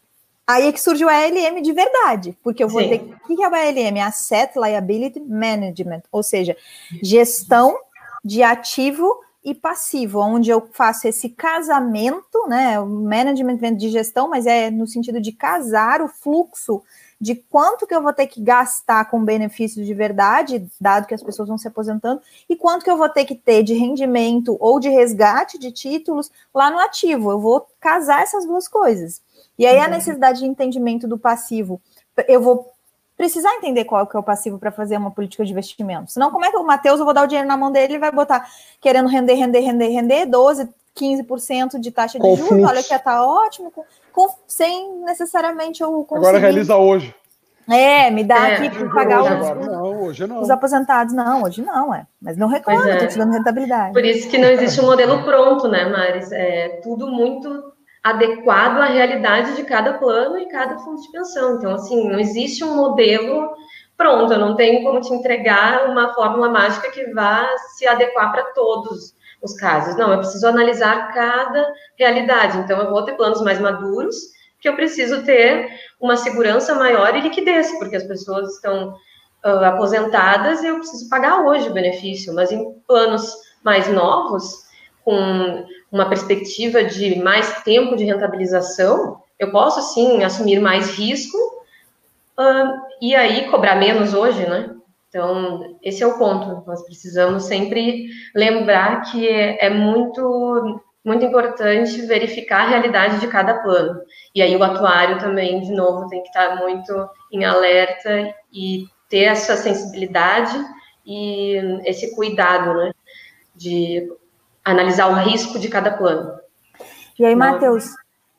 Aí é que surge o ALM de verdade, porque eu vou Sim. ter. O que é o ALM? Asset Liability Management, ou seja, gestão de ativo e passivo, onde eu faço esse casamento, né? O management de gestão, mas é no sentido de casar o fluxo de quanto que eu vou ter que gastar com benefícios de verdade, dado que as pessoas vão se aposentando, e quanto que eu vou ter que ter de rendimento ou de resgate de títulos lá no ativo. Eu vou casar essas duas coisas. E aí a uhum. necessidade de entendimento do passivo. Eu vou precisar entender qual que é o passivo para fazer uma política de investimento. Senão, como é que o Matheus, eu vou dar o dinheiro na mão dele, ele vai botar querendo render, render, render, render, 12, 15% de taxa de juros, olha que está ótimo, com, com, sem necessariamente eu conseguir... Agora realiza hoje. É, me dá é, aqui para pagar hoje os, não, hoje não. os aposentados. Não, hoje não, é. Mas não reclama, estou é. te dando rentabilidade. Por isso que não existe um modelo pronto, né, Maris? É tudo muito adequado à realidade de cada plano e cada fundo de pensão. Então, assim, não existe um modelo pronto, eu não tenho como te entregar uma fórmula mágica que vá se adequar para todos os casos. Não, eu preciso analisar cada realidade. Então, eu vou ter planos mais maduros, que eu preciso ter uma segurança maior e liquidez, porque as pessoas estão uh, aposentadas e eu preciso pagar hoje o benefício, mas em planos mais novos, com uma perspectiva de mais tempo de rentabilização, eu posso sim assumir mais risco uh, e aí cobrar menos hoje, né? Então, esse é o ponto. Nós precisamos sempre lembrar que é, é muito muito importante verificar a realidade de cada plano. E aí o atuário também, de novo, tem que estar muito em alerta e ter essa sensibilidade e esse cuidado, né, de analisar o risco de cada plano. E aí, Matheus,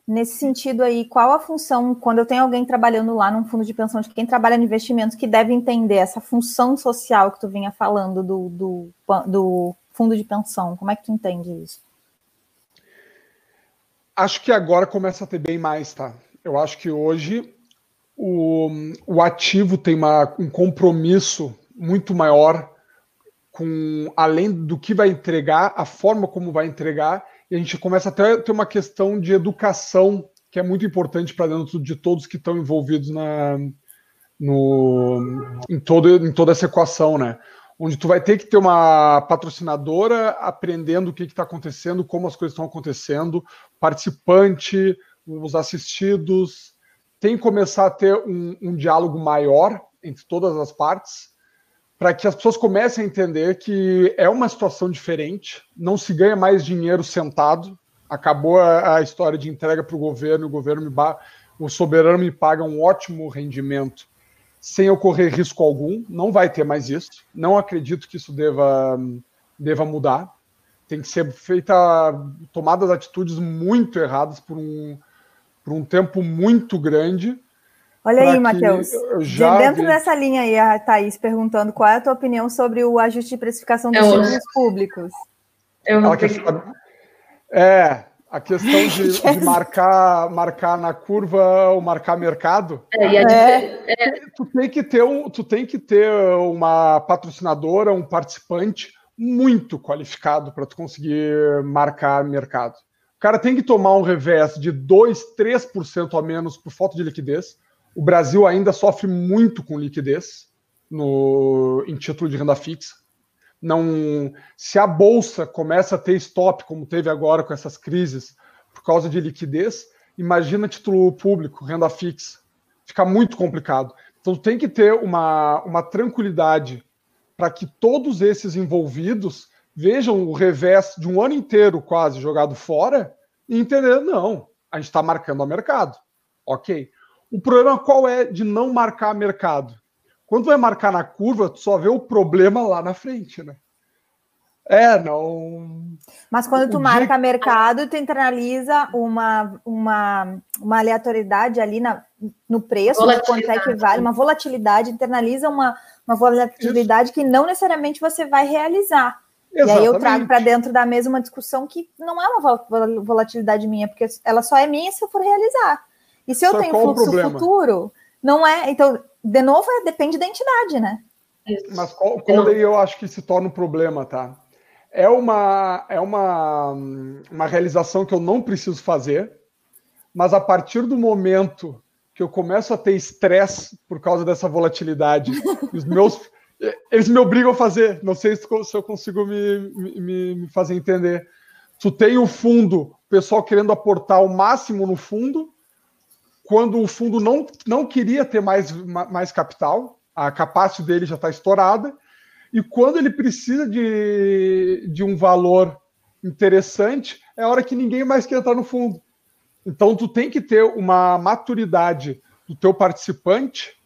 nesse sentido aí, qual a função, quando eu tenho alguém trabalhando lá num fundo de pensão, de quem trabalha em investimentos, que deve entender essa função social que tu vinha falando do, do, do fundo de pensão? Como é que tu entende isso? Acho que agora começa a ter bem mais, tá? Eu acho que hoje o, o ativo tem uma, um compromisso muito maior com além do que vai entregar, a forma como vai entregar, e a gente começa até a ter uma questão de educação que é muito importante para dentro de todos que estão envolvidos na, no, em, todo, em toda essa equação, né? Onde tu vai ter que ter uma patrocinadora aprendendo o que está acontecendo, como as coisas estão acontecendo, participante, os assistidos, tem que começar a ter um, um diálogo maior entre todas as partes, para que as pessoas comecem a entender que é uma situação diferente, não se ganha mais dinheiro sentado, acabou a, a história de entrega para o governo, o governo me o soberano me paga um ótimo rendimento sem ocorrer risco algum, não vai ter mais isso, não acredito que isso deva, deva mudar, tem que ser feita tomadas atitudes muito erradas por um, por um tempo muito grande, Olha aí, Matheus. Dentro vi... dessa linha aí, a Thaís perguntando qual é a tua opinião sobre o ajuste de precificação dos títulos públicos. Eu não É, a questão de, de, marcar, marcar na curva ou marcar mercado. É, é. é. Tu tem que ter um, tu tem que ter uma patrocinadora, um participante muito qualificado para tu conseguir marcar mercado. O cara tem que tomar um revés de 2, 3% a menos por falta de liquidez o Brasil ainda sofre muito com liquidez no, em título de renda fixa. Não, se a bolsa começa a ter stop, como teve agora com essas crises, por causa de liquidez, imagina título público, renda fixa. Fica muito complicado. Então tem que ter uma, uma tranquilidade para que todos esses envolvidos vejam o revés de um ano inteiro quase jogado fora e entender, não, a gente está marcando ao mercado. Ok. O problema qual é de não marcar mercado? Quando vai marcar na curva, tu só vê o problema lá na frente, né? É, não. Mas quando tu o marca dia... mercado, tu internaliza uma, uma, uma aleatoriedade ali na, no preço, quanto é que vale, uma volatilidade, internaliza uma, uma volatilidade Isso. que não necessariamente você vai realizar. Exatamente. E aí eu trago para dentro da mesma discussão que não é uma volatilidade minha, porque ela só é minha se eu for realizar. E se eu só tenho fluxo futuro, não é. Então, de novo, é, depende da entidade, né? Mas qual, qual daí eu acho que se torna um problema, tá? É uma, é uma, uma realização que eu não preciso fazer, mas a partir do momento que eu começo a ter estresse por causa dessa volatilidade, os meus eles me obrigam a fazer. Não sei se, eu consigo me, me, me fazer entender. Tu tem o fundo, o pessoal querendo aportar o máximo no fundo, quando o fundo não, não queria ter mais, mais capital, a capacidade dele já está estourada, e quando ele precisa de, de um valor interessante, é a hora que ninguém mais quer entrar no fundo. Então, tu tem que ter uma maturidade do teu participante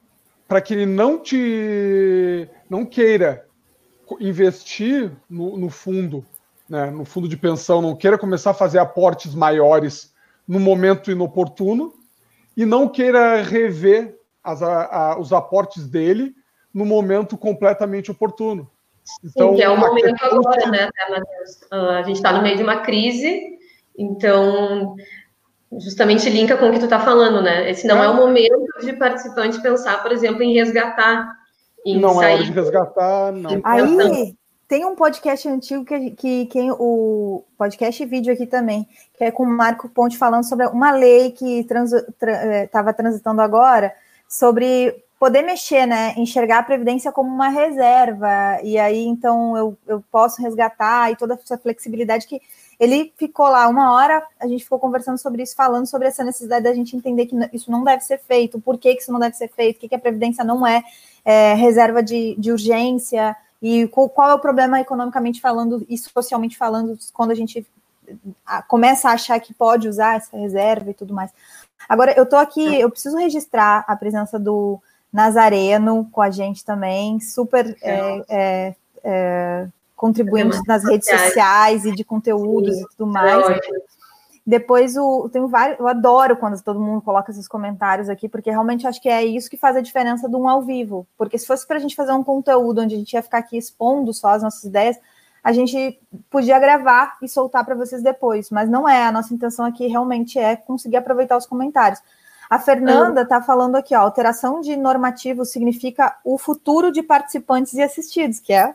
para que ele não te não queira investir no, no fundo, né, no fundo de pensão, não queira começar a fazer aportes maiores no momento inoportuno e não queira rever as, a, a, os aportes dele no momento completamente oportuno. Então, Sim, que é o momento agora, né, Matheus? Ah, a gente está no meio de uma crise, então justamente linka com o que tu está falando, né? Esse não é. é o momento de participante pensar, por exemplo, em resgatar. Em não sair... é hora de resgatar, não. Aí tem um podcast antigo que, que quem o podcast e vídeo aqui também, que é com o Marco Ponte falando sobre uma lei que estava trans, tra, eh, transitando agora sobre poder mexer, né? Enxergar a Previdência como uma reserva, e aí então eu, eu posso resgatar e toda essa flexibilidade que ele ficou lá uma hora, a gente ficou conversando sobre isso, falando sobre essa necessidade da gente entender que isso não deve ser feito, por que, que isso não deve ser feito, que, que a Previdência não é, é reserva de, de urgência, e qual, é o problema economicamente falando e socialmente falando quando a gente começa a achar que pode usar essa reserva e tudo mais. Agora, eu tô aqui, eu preciso registrar a presença do Nazareno com a gente também, super é, é, é, contribuindo nas redes sociais e de conteúdos Sim, e tudo mais. Depois o tenho vários, eu adoro quando todo mundo coloca esses comentários aqui, porque realmente acho que é isso que faz a diferença de um ao vivo. Porque se fosse para a gente fazer um conteúdo onde a gente ia ficar aqui expondo só as nossas ideias, a gente podia gravar e soltar para vocês depois, mas não é. A nossa intenção aqui realmente é conseguir aproveitar os comentários. A Fernanda está falando aqui, ó, alteração de normativo significa o futuro de participantes e assistidos, que é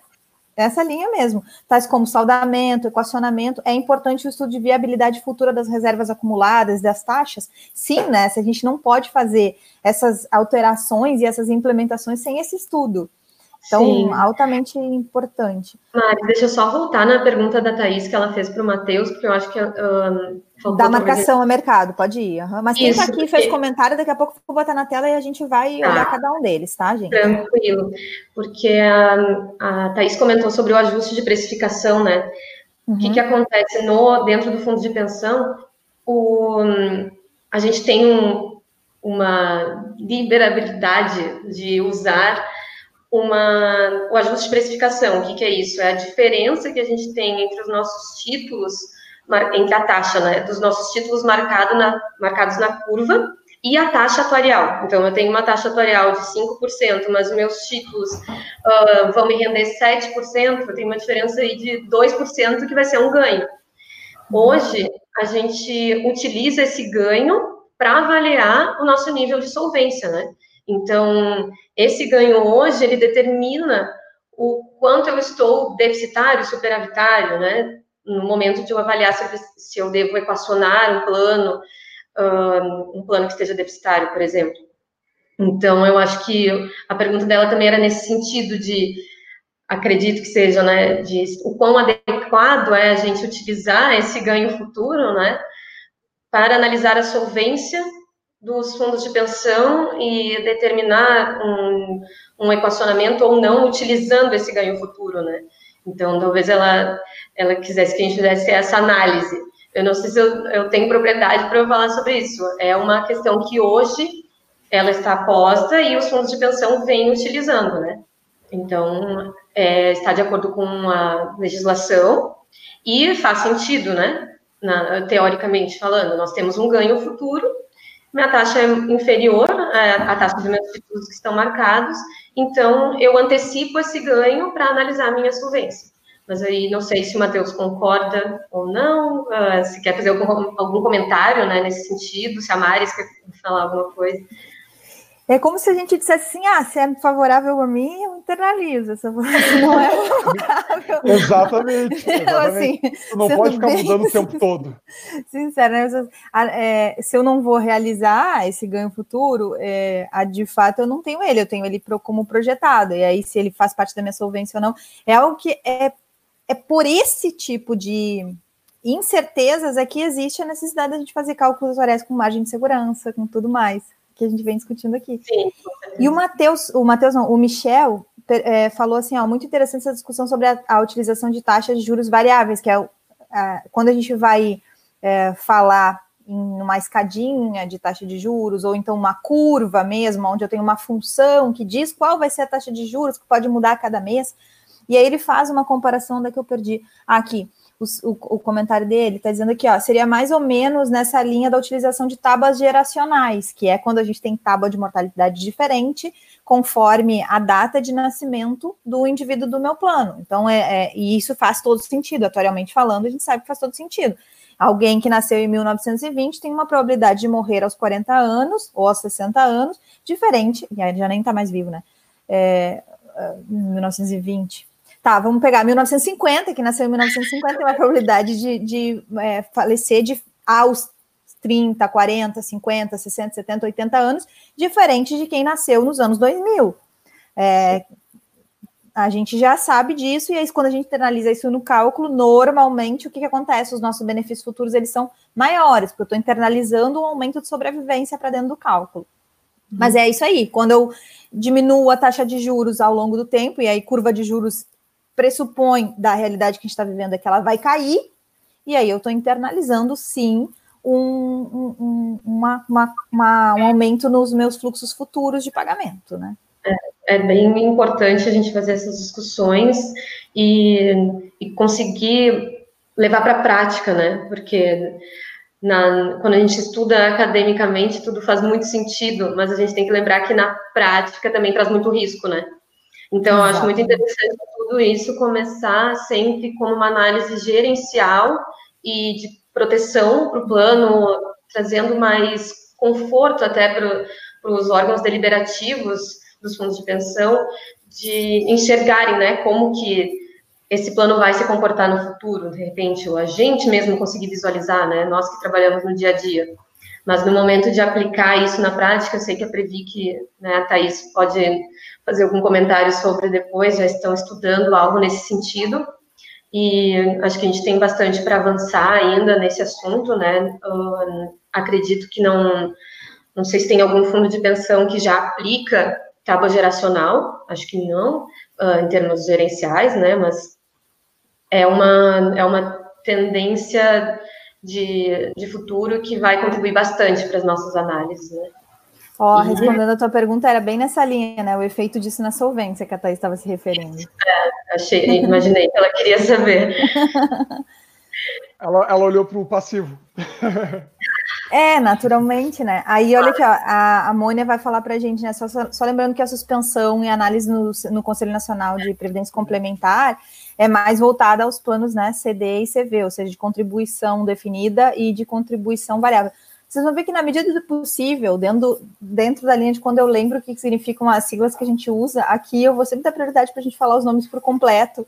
essa linha mesmo. Tais como saudamento, equacionamento, é importante o estudo de viabilidade futura das reservas acumuladas, das taxas. Sim, né? Se a gente não pode fazer essas alterações e essas implementações sem esse estudo. Então, Sim. altamente importante. Mari, deixa eu só voltar na pergunta da Thaís que ela fez para o Matheus, porque eu acho que. Um, da marcação a mercado, pode ir. Uhum. Mas quem está aqui fez comentário, daqui a pouco eu vou botar na tela e a gente vai tá. olhar cada um deles, tá, gente? Tranquilo. Porque a, a Thaís comentou sobre o ajuste de precificação, né? Uhum. O que, uhum. que acontece no, dentro do fundo de pensão? O, a gente tem um, uma liberabilidade de usar uma, o ajuste de precificação. O que, que, é isso? É a diferença que a gente tem entre os nossos títulos, entre a taxa né, dos nossos títulos marcado na, marcados na curva e a taxa atuarial. Então, eu tenho uma taxa atuarial de 5%, mas meus títulos uh, vão me render 7%, eu tenho uma diferença aí de 2% que vai ser um ganho. Hoje, a gente utiliza esse ganho para avaliar o nosso nível de solvência, né? Então, esse ganho hoje, ele determina o quanto eu estou deficitário, superavitário, né? No momento de eu avaliar se, se eu devo equacionar um plano, um plano que esteja deficitário, por exemplo. Então, eu acho que a pergunta dela também era nesse sentido de, acredito que seja, né, de o quão adequado é a gente utilizar esse ganho futuro, né, para analisar a solvência dos fundos de pensão e determinar um, um equacionamento ou não utilizando esse ganho futuro, né? Então, talvez ela, ela quisesse que a gente fizesse essa análise. Eu não sei se eu, eu tenho propriedade para falar sobre isso. É uma questão que hoje ela está posta e os fundos de pensão vêm utilizando, né? Então, é, está de acordo com a legislação E faz sentido, né? Na, teoricamente falando, nós temos um ganho futuro, minha taxa é inferior à, taxa dos meus títulos que estão marcados, então eu antecipo esse ganho para analisar a minha solvência. Mas aí não sei se o Matheus concorda ou não, uh, se quer fazer algum, algum comentário né, nesse sentido, se a Maris quer falar alguma coisa. É como se a gente dissesse assim: ah, se é favorável a mim, eu internalizo. Se não é favorável. exatamente. exatamente. Assim, tu não pode ficar mudando o tempo todo. Sincero, né? É, se eu não vou realizar esse ganho futuro, é, de fato eu não tenho ele, eu tenho ele como projetado. E aí, se ele faz parte da minha solvência ou não, é algo que é, é por esse tipo de incertezas é que existe a necessidade de a gente fazer cálculos horários com margem de segurança, com tudo mais que a gente vem discutindo aqui. Sim. E o Matheus, o Matheus não, o Michel é, falou assim, ó, muito interessante essa discussão sobre a, a utilização de taxas de juros variáveis, que é quando a gente vai é, falar em uma escadinha de taxa de juros, ou então uma curva mesmo, onde eu tenho uma função que diz qual vai ser a taxa de juros, que pode mudar a cada mês. E aí ele faz uma comparação da que eu perdi. aqui o, o, comentário dele, está dizendo aqui, ó, seria mais ou menos nessa linha da utilização de tábuas geracionais, que é quando a gente tem tábua de mortalidade diferente, conforme a data de nascimento do indivíduo do meu plano. Então, é, é e isso faz todo sentido, atualmente falando, a gente sabe que faz todo sentido. Alguém que nasceu em 1920 tem uma probabilidade de morrer aos 40 anos ou aos 60 anos, diferente, e aí já nem está mais vivo, né? É, 1920, é, Tá, vamos pegar 1950, que nasceu em 1950, tem uma probabilidade de, de é, falecer de, aos 30, 40, 50, 60, 70, 80 anos, diferente de quem nasceu nos anos 2000. É, a gente já sabe disso, e aí quando a gente internaliza isso no cálculo, normalmente o que, que acontece? Os nossos benefícios futuros eles são maiores, porque eu estou internalizando um aumento de sobrevivência para dentro do cálculo. Uhum. Mas é isso aí, quando eu diminuo a taxa de juros ao longo do tempo, e aí curva de juros pressupõe da realidade que a gente está vivendo é que ela vai cair, e aí eu estou internalizando, sim, um, um, uma, uma, uma, um aumento nos meus fluxos futuros de pagamento, né? É, é bem importante a gente fazer essas discussões e, e conseguir levar para a prática, né? Porque na, quando a gente estuda academicamente, tudo faz muito sentido, mas a gente tem que lembrar que na prática também traz muito risco, né? Então, eu acho muito interessante tudo isso começar sempre como uma análise gerencial e de proteção para o plano, trazendo mais conforto até para os órgãos deliberativos dos fundos de pensão, de enxergarem né, como que esse plano vai se comportar no futuro, de repente, o agente mesmo conseguir visualizar, né, nós que trabalhamos no dia a dia. Mas no momento de aplicar isso na prática, eu sei que a Previc, né, a Thaís pode fazer algum comentário sobre depois, já estão estudando algo nesse sentido, e acho que a gente tem bastante para avançar ainda nesse assunto, né? Uh, acredito que não, não sei se tem algum fundo de pensão que já aplica tábua geracional, acho que não, uh, em termos gerenciais, né? Mas é uma, é uma tendência de, de futuro que vai contribuir bastante para as nossas análises, né? Ó, respondendo a tua pergunta, era bem nessa linha, né? O efeito disso na solvência que a Thaís estava se referindo. É, achei, imaginei que ela queria saber. ela, ela olhou para o passivo. É, naturalmente, né? Aí, olha aqui, ó, a, a Mônia vai falar para a gente, né? Só, só, lembrando que a suspensão e análise no, no Conselho Nacional de Previdência Complementar é mais voltada aos planos, né, CD e CV, ou seja, de contribuição definida e de contribuição variável vocês vão ver que na medida do possível, dentro, dentro da linha de quando eu lembro o que significam as siglas que a gente usa, aqui eu vou sempre dar prioridade para a gente falar os nomes por completo,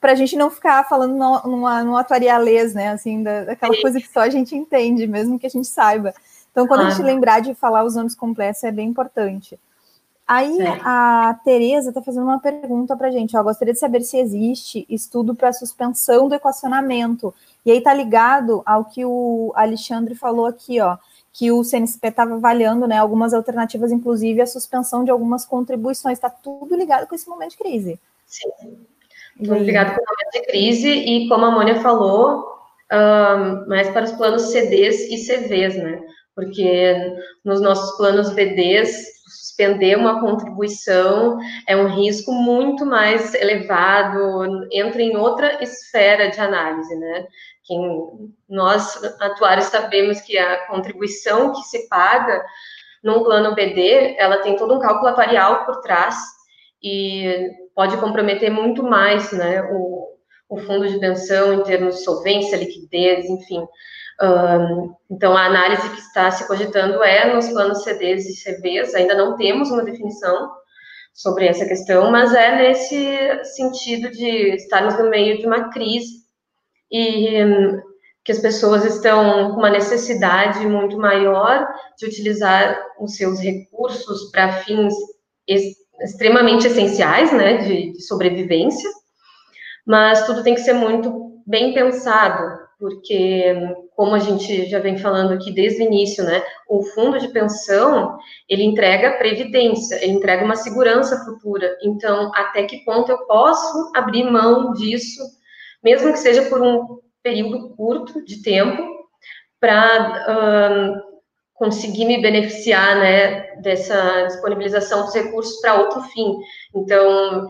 para a gente não ficar falando no, numa, numa atuarialês, né, assim, da, daquela coisa que só a gente entende, mesmo que a gente saiba. Então, quando ah. a gente lembrar de falar os nomes completos, é bem importante. Aí a Tereza está fazendo uma pergunta para a gente. Ó, gostaria de saber se existe estudo para suspensão do equacionamento. E aí está ligado ao que o Alexandre falou aqui, ó, que o CNSP estava avaliando né, algumas alternativas, inclusive a suspensão de algumas contribuições. Está tudo ligado com esse momento de crise. Sim. Tudo ligado com o momento de crise e, como a Mônia falou, um, mais para os planos CDs e CVs, né? Porque nos nossos planos VDs, suspender uma contribuição é um risco muito mais elevado, entra em outra esfera de análise, né? Quem, nós, atuários, sabemos que a contribuição que se paga num plano BD, ela tem todo um cálculo atuarial por trás e pode comprometer muito mais, né, o, o fundo de pensão em termos de solvência, liquidez, enfim. Um, então, a análise que está se cogitando é nos planos CDs e CVs, ainda não temos uma definição sobre essa questão, mas é nesse sentido de estarmos no meio de uma crise e um, que as pessoas estão com uma necessidade muito maior de utilizar os seus recursos para fins extremamente essenciais, né, de, de sobrevivência, mas tudo tem que ser muito bem pensado, porque como a gente já vem falando aqui desde o início, né, o fundo de pensão, ele entrega previdência, ele entrega uma segurança futura. Então, até que ponto eu posso abrir mão disso, mesmo que seja por um período curto de tempo, para conseguir me beneficiar, né, dessa disponibilização dos recursos para outro fim. Então,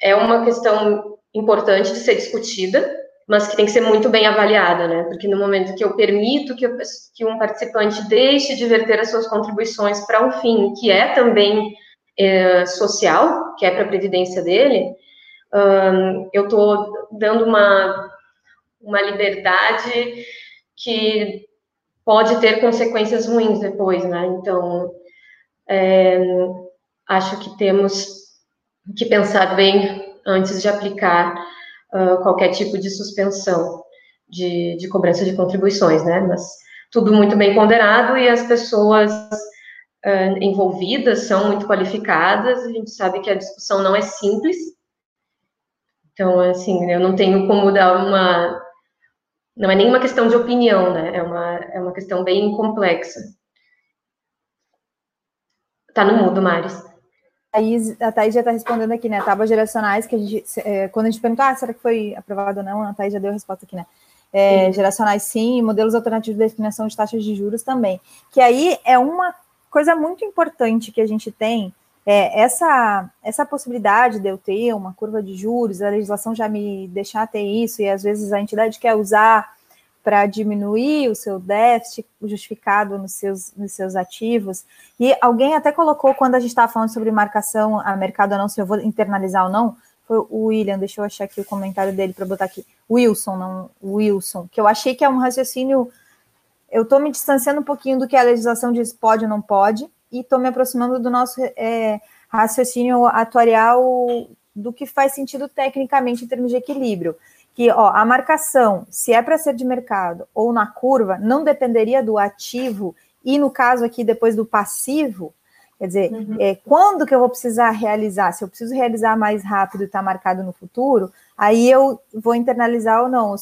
é uma questão importante de ser discutida, mas que tem que ser muito bem avaliada, né? Porque no momento que eu permito que, eu, que um participante deixe de verter as suas contribuições para um fim que é também é, social, que é para a previdência dele, eu estou dando uma, uma liberdade que pode ter consequências ruins depois, né? Então, é, acho que temos que pensar bem antes de aplicar qualquer tipo de suspensão de, de cobrança de contribuições, né? Mas tudo muito bem ponderado e as pessoas uh, envolvidas são muito qualificadas. A gente sabe que a discussão não é simples. Então, assim, eu não tenho como dar uma. Não é nenhuma questão de opinião, né? É uma, é uma questão bem complexa. Tá no mudo, Maris. Thaís, a Thaís já está respondendo aqui, né? Tábuas geracionais, que a gente, é, quando a gente perguntou, ah, será que foi aprovado ou não? A Thaís já deu a resposta aqui, né? É, sim. Geracionais sim, modelos alternativos de definição de taxas de juros também. Que aí é uma coisa muito importante que a gente tem, é, essa, essa possibilidade de eu ter uma curva de juros, a legislação já me deixar ter isso, e às vezes a entidade quer usar para diminuir o seu déficit justificado nos seus, nos seus ativos. E alguém até colocou, quando a gente estava falando sobre marcação a mercado ou não, se eu vou internalizar ou não, foi o William, deixa eu achar aqui o comentário dele para botar aqui. Wilson, não, Wilson, que eu achei que é um raciocínio. Eu estou me distanciando um pouquinho do que a legislação diz pode ou não pode, e estou me aproximando do nosso é, raciocínio atuarial do que faz sentido tecnicamente em termos de equilíbrio que ó, a marcação, se é para ser de mercado ou na curva, não dependeria do ativo e no caso aqui depois do passivo, quer dizer, uhum. é, quando que eu vou precisar realizar? Se eu preciso realizar mais rápido e está marcado no futuro, aí eu vou internalizar ou não.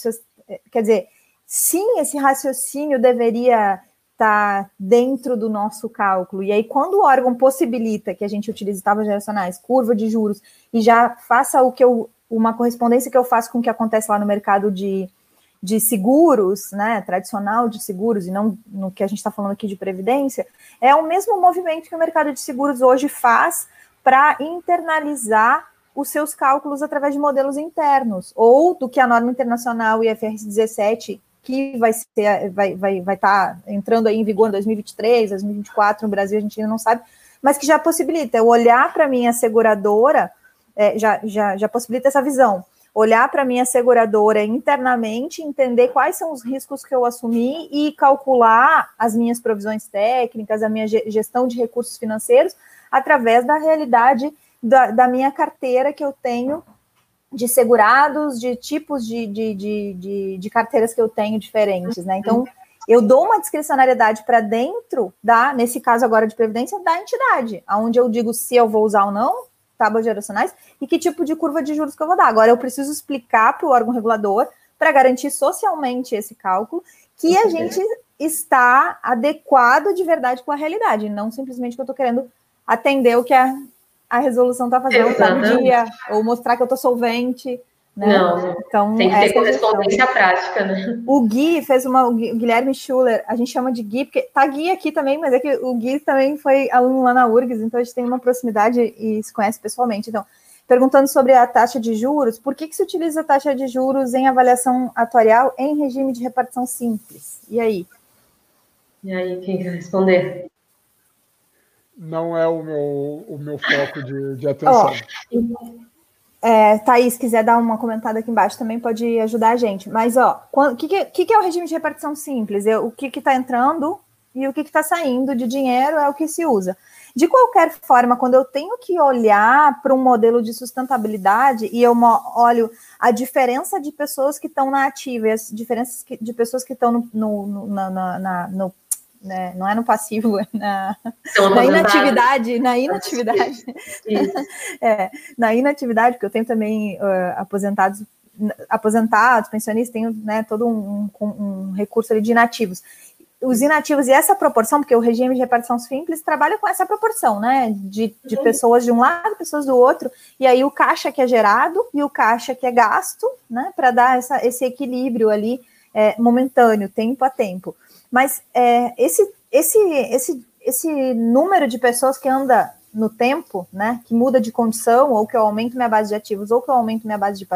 É, quer dizer, sim, esse raciocínio deveria estar tá dentro do nosso cálculo. E aí, quando o órgão possibilita que a gente utilize tábuas geracionais, curva de juros, e já faça o que eu uma correspondência que eu faço com o que acontece lá no mercado de, de seguros, né, tradicional de seguros, e não no que a gente está falando aqui de previdência, é o mesmo movimento que o mercado de seguros hoje faz para internalizar os seus cálculos através de modelos internos, ou do que a norma internacional IFRS 17, que vai ser, vai vai vai estar tá entrando aí em vigor em 2023, 2024 no Brasil, a gente ainda não sabe, mas que já possibilita eu olhar para minha seguradora é, já, já, já possibilita essa visão. Olhar para a minha seguradora internamente, entender quais são os riscos que eu assumi e calcular as minhas provisões técnicas, a minha gestão de recursos financeiros, através da realidade da, da minha carteira que eu tenho de segurados, de tipos de, de, de, de, de carteiras que eu tenho diferentes, né? Então, eu dou uma discricionariedade para dentro da, nesse caso agora de previdência, da entidade, onde eu digo se eu vou usar ou não, tábuas geracionais e que tipo de curva de juros que eu vou dar. Agora, eu preciso explicar para o órgão regulador, para garantir socialmente esse cálculo, que a gente está adequado de verdade com a realidade, não simplesmente que eu estou querendo atender o que a, a resolução está fazendo, dia, ou mostrar que eu estou solvente. Né? Não, então, tem que ter é correspondência prática, né? O Gui fez uma. O Guilherme Schuller, a gente chama de Gui, porque tá Gui aqui também, mas é que o Gui também foi aluno lá na URGS, então a gente tem uma proximidade e se conhece pessoalmente. Então, perguntando sobre a taxa de juros, por que, que se utiliza a taxa de juros em avaliação atuarial em regime de repartição simples? E aí? E aí, quem vai responder? Não é o meu, o meu foco de, de atenção. Oh, é, Thaís, quiser dar uma comentada aqui embaixo também pode ajudar a gente. Mas, ó, o que, que, que, é o regime de repartição simples? O que está entrando e o que está saindo de dinheiro é o que se usa. De qualquer forma, quando eu tenho que olhar para um modelo de sustentabilidade e eu olho a diferença de pessoas que estão na ativa e as diferenças de pessoas que estão no, no, no, na, na, no né? não é no passivo, é na, na inatividade, na inatividade. é, na inatividade, porque eu tenho também uh, aposentados, aposentados, pensionistas, tenho né, todo um, um, um recurso ali de inativos. Os inativos e essa proporção, porque o regime de repartição simples trabalha com essa proporção, né? De, de uhum. pessoas de um lado, pessoas do outro, e aí o caixa que é gerado e o caixa que é gasto, né? Para dar essa, esse equilíbrio ali é, momentâneo, tempo a tempo. Mas é, esse, esse, esse, esse número de pessoas que anda no tempo, né, que muda de condição, ou que eu aumento minha base de ativos, ou que eu aumento minha base de,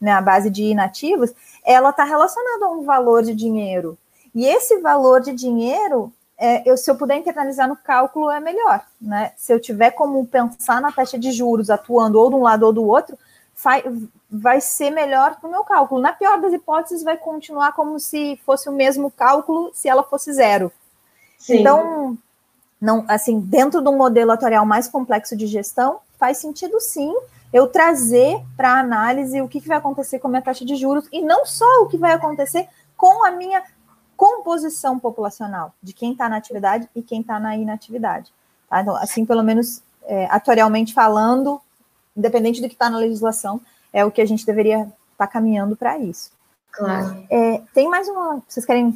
minha base de inativos, ela está relacionada a um valor de dinheiro. E esse valor de dinheiro, é, eu, se eu puder internalizar no cálculo, é melhor. Né? Se eu tiver como pensar na taxa de juros atuando ou de um lado ou do outro, vai ser melhor para o meu cálculo. Na pior das hipóteses, vai continuar como se fosse o mesmo cálculo se ela fosse zero. Sim. Então, não, assim, dentro de um modelo atuarial mais complexo de gestão, faz sentido sim eu trazer para a análise o que, que vai acontecer com a minha taxa de juros e não só o que vai acontecer com a minha composição populacional de quem está na atividade e quem está na inatividade. Tá? Então, assim, pelo menos é, atuarialmente falando, independente do que está na legislação, é o que a gente deveria estar tá caminhando para isso. Claro. É, tem mais uma. Vocês querem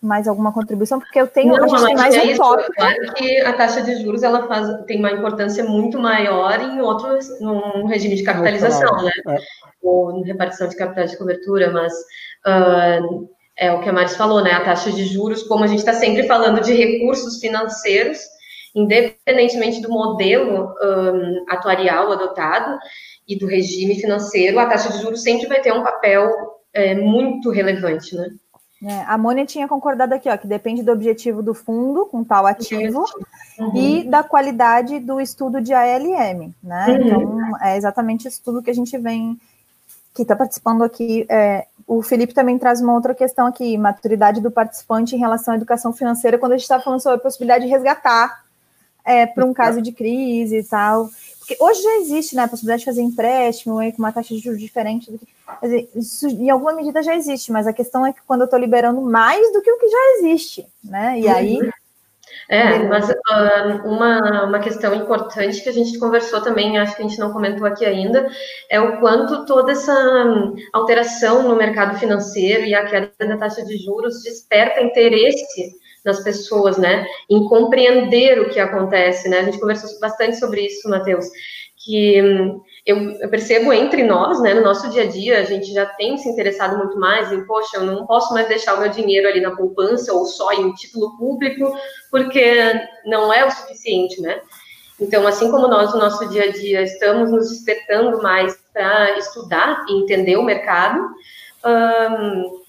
mais alguma contribuição? Porque eu tenho. Não, a gente tem mais é um tópico. Claro que a taxa de juros ela faz, tem uma importância muito maior em outros, num regime de capitalização, né? É. Ou em repartição de capitais de cobertura, mas. Uh, é o que a Maris falou, né? A taxa de juros, como a gente está sempre falando de recursos financeiros, independentemente do modelo um, atuarial adotado, e do regime financeiro, a taxa de juros sempre vai ter um papel é, muito relevante, né? É, a Mônia tinha concordado aqui, ó, que depende do objetivo do fundo com tal ativo uhum. e da qualidade do estudo de ALM, né? Uhum. Então, é exatamente isso tudo que a gente vem, que está participando aqui. É, o Felipe também traz uma outra questão aqui, maturidade do participante em relação à educação financeira, quando a gente está falando sobre a possibilidade de resgatar é, para um caso de crise e tal. Porque hoje já existe né, a possibilidade de fazer empréstimo aí, com uma taxa de juros diferente. Do que, dizer, isso em alguma medida já existe, mas a questão é que quando eu estou liberando mais do que o que já existe, né? E aí. É, mas uh, uma, uma questão importante que a gente conversou também, acho que a gente não comentou aqui ainda, é o quanto toda essa alteração no mercado financeiro e a queda da taxa de juros desperta interesse das pessoas, né, em compreender o que acontece, né? A gente conversou bastante sobre isso, Matheus, que hum, eu, eu, percebo entre nós, né, no nosso dia a dia, a gente já tem se interessado muito mais em, poxa, eu não posso mais deixar o meu dinheiro ali na poupança ou só em um título público, porque não é o suficiente, né? Então, assim como nós, no nosso dia a dia, estamos nos despertando mais para estudar e entender o mercado, hum,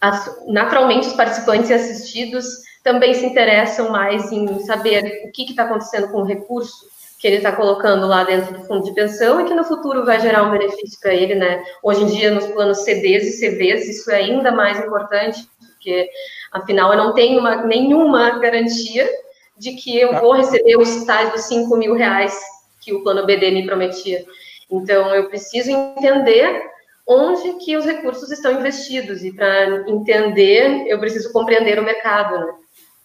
as, naturalmente os participantes e assistidos também se interessam mais em saber o que está acontecendo com o recurso que ele está colocando lá dentro do fundo de pensão e que no futuro vai gerar um benefício para ele, né? Hoje em dia, nos planos CDs e CVs, isso é ainda mais importante, porque, afinal, eu não tenho uma, nenhuma garantia de que eu vou receber os tais dos 5 mil reais que o plano BD me prometia. Então, eu preciso entender onde que os recursos estão investidos e para entender eu preciso compreender o mercado. Né?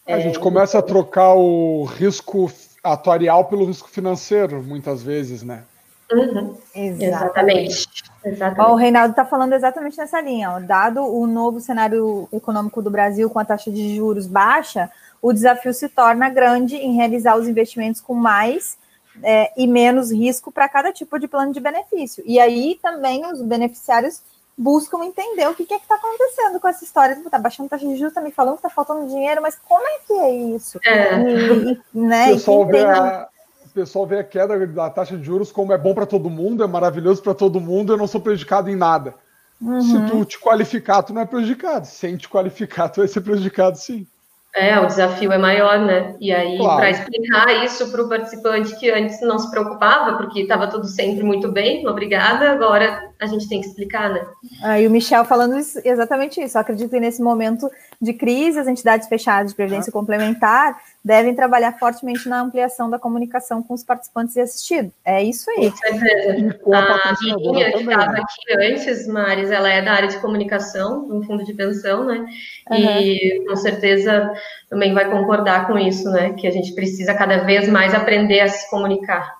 A é... gente começa a trocar o risco atuarial pelo risco financeiro, muitas vezes, né? Uhum. Exatamente. exatamente. Ó, o Reinaldo está falando exatamente nessa linha. Ó. Dado o novo cenário econômico do Brasil com a taxa de juros baixa, o desafio se torna grande em realizar os investimentos com mais é, e menos risco para cada tipo de plano de benefício. E aí também os beneficiários buscam entender o que, que é que está acontecendo com essa história. Está baixando taxa de juros, está me falando que está faltando dinheiro, mas como é que é isso? É. E, e, né, o, pessoal vê a, o pessoal vê a queda da taxa de juros como é bom para todo mundo, é maravilhoso para todo mundo, eu não sou prejudicado em nada. Uhum. Se tu te qualificar, tu não é prejudicado. Sem te qualificar, tu vai ser prejudicado sim. É, o desafio é maior, né? E aí, claro. para explicar isso para o participante que antes não se preocupava, porque estava tudo sempre muito bem, obrigada, agora a gente tem que explicar, né? Ah, e o Michel falando isso, exatamente isso. Eu acredito que nesse momento de crise, as entidades fechadas de previdência ah. complementar devem trabalhar fortemente na ampliação da comunicação com os participantes e assistidos. É isso aí. Com certeza. A Mirinha, que estava aqui antes, Maris, ela é da área de comunicação, no fundo de pensão, né? Uhum. E com certeza também vai concordar com isso, né? Que a gente precisa cada vez mais aprender a se comunicar.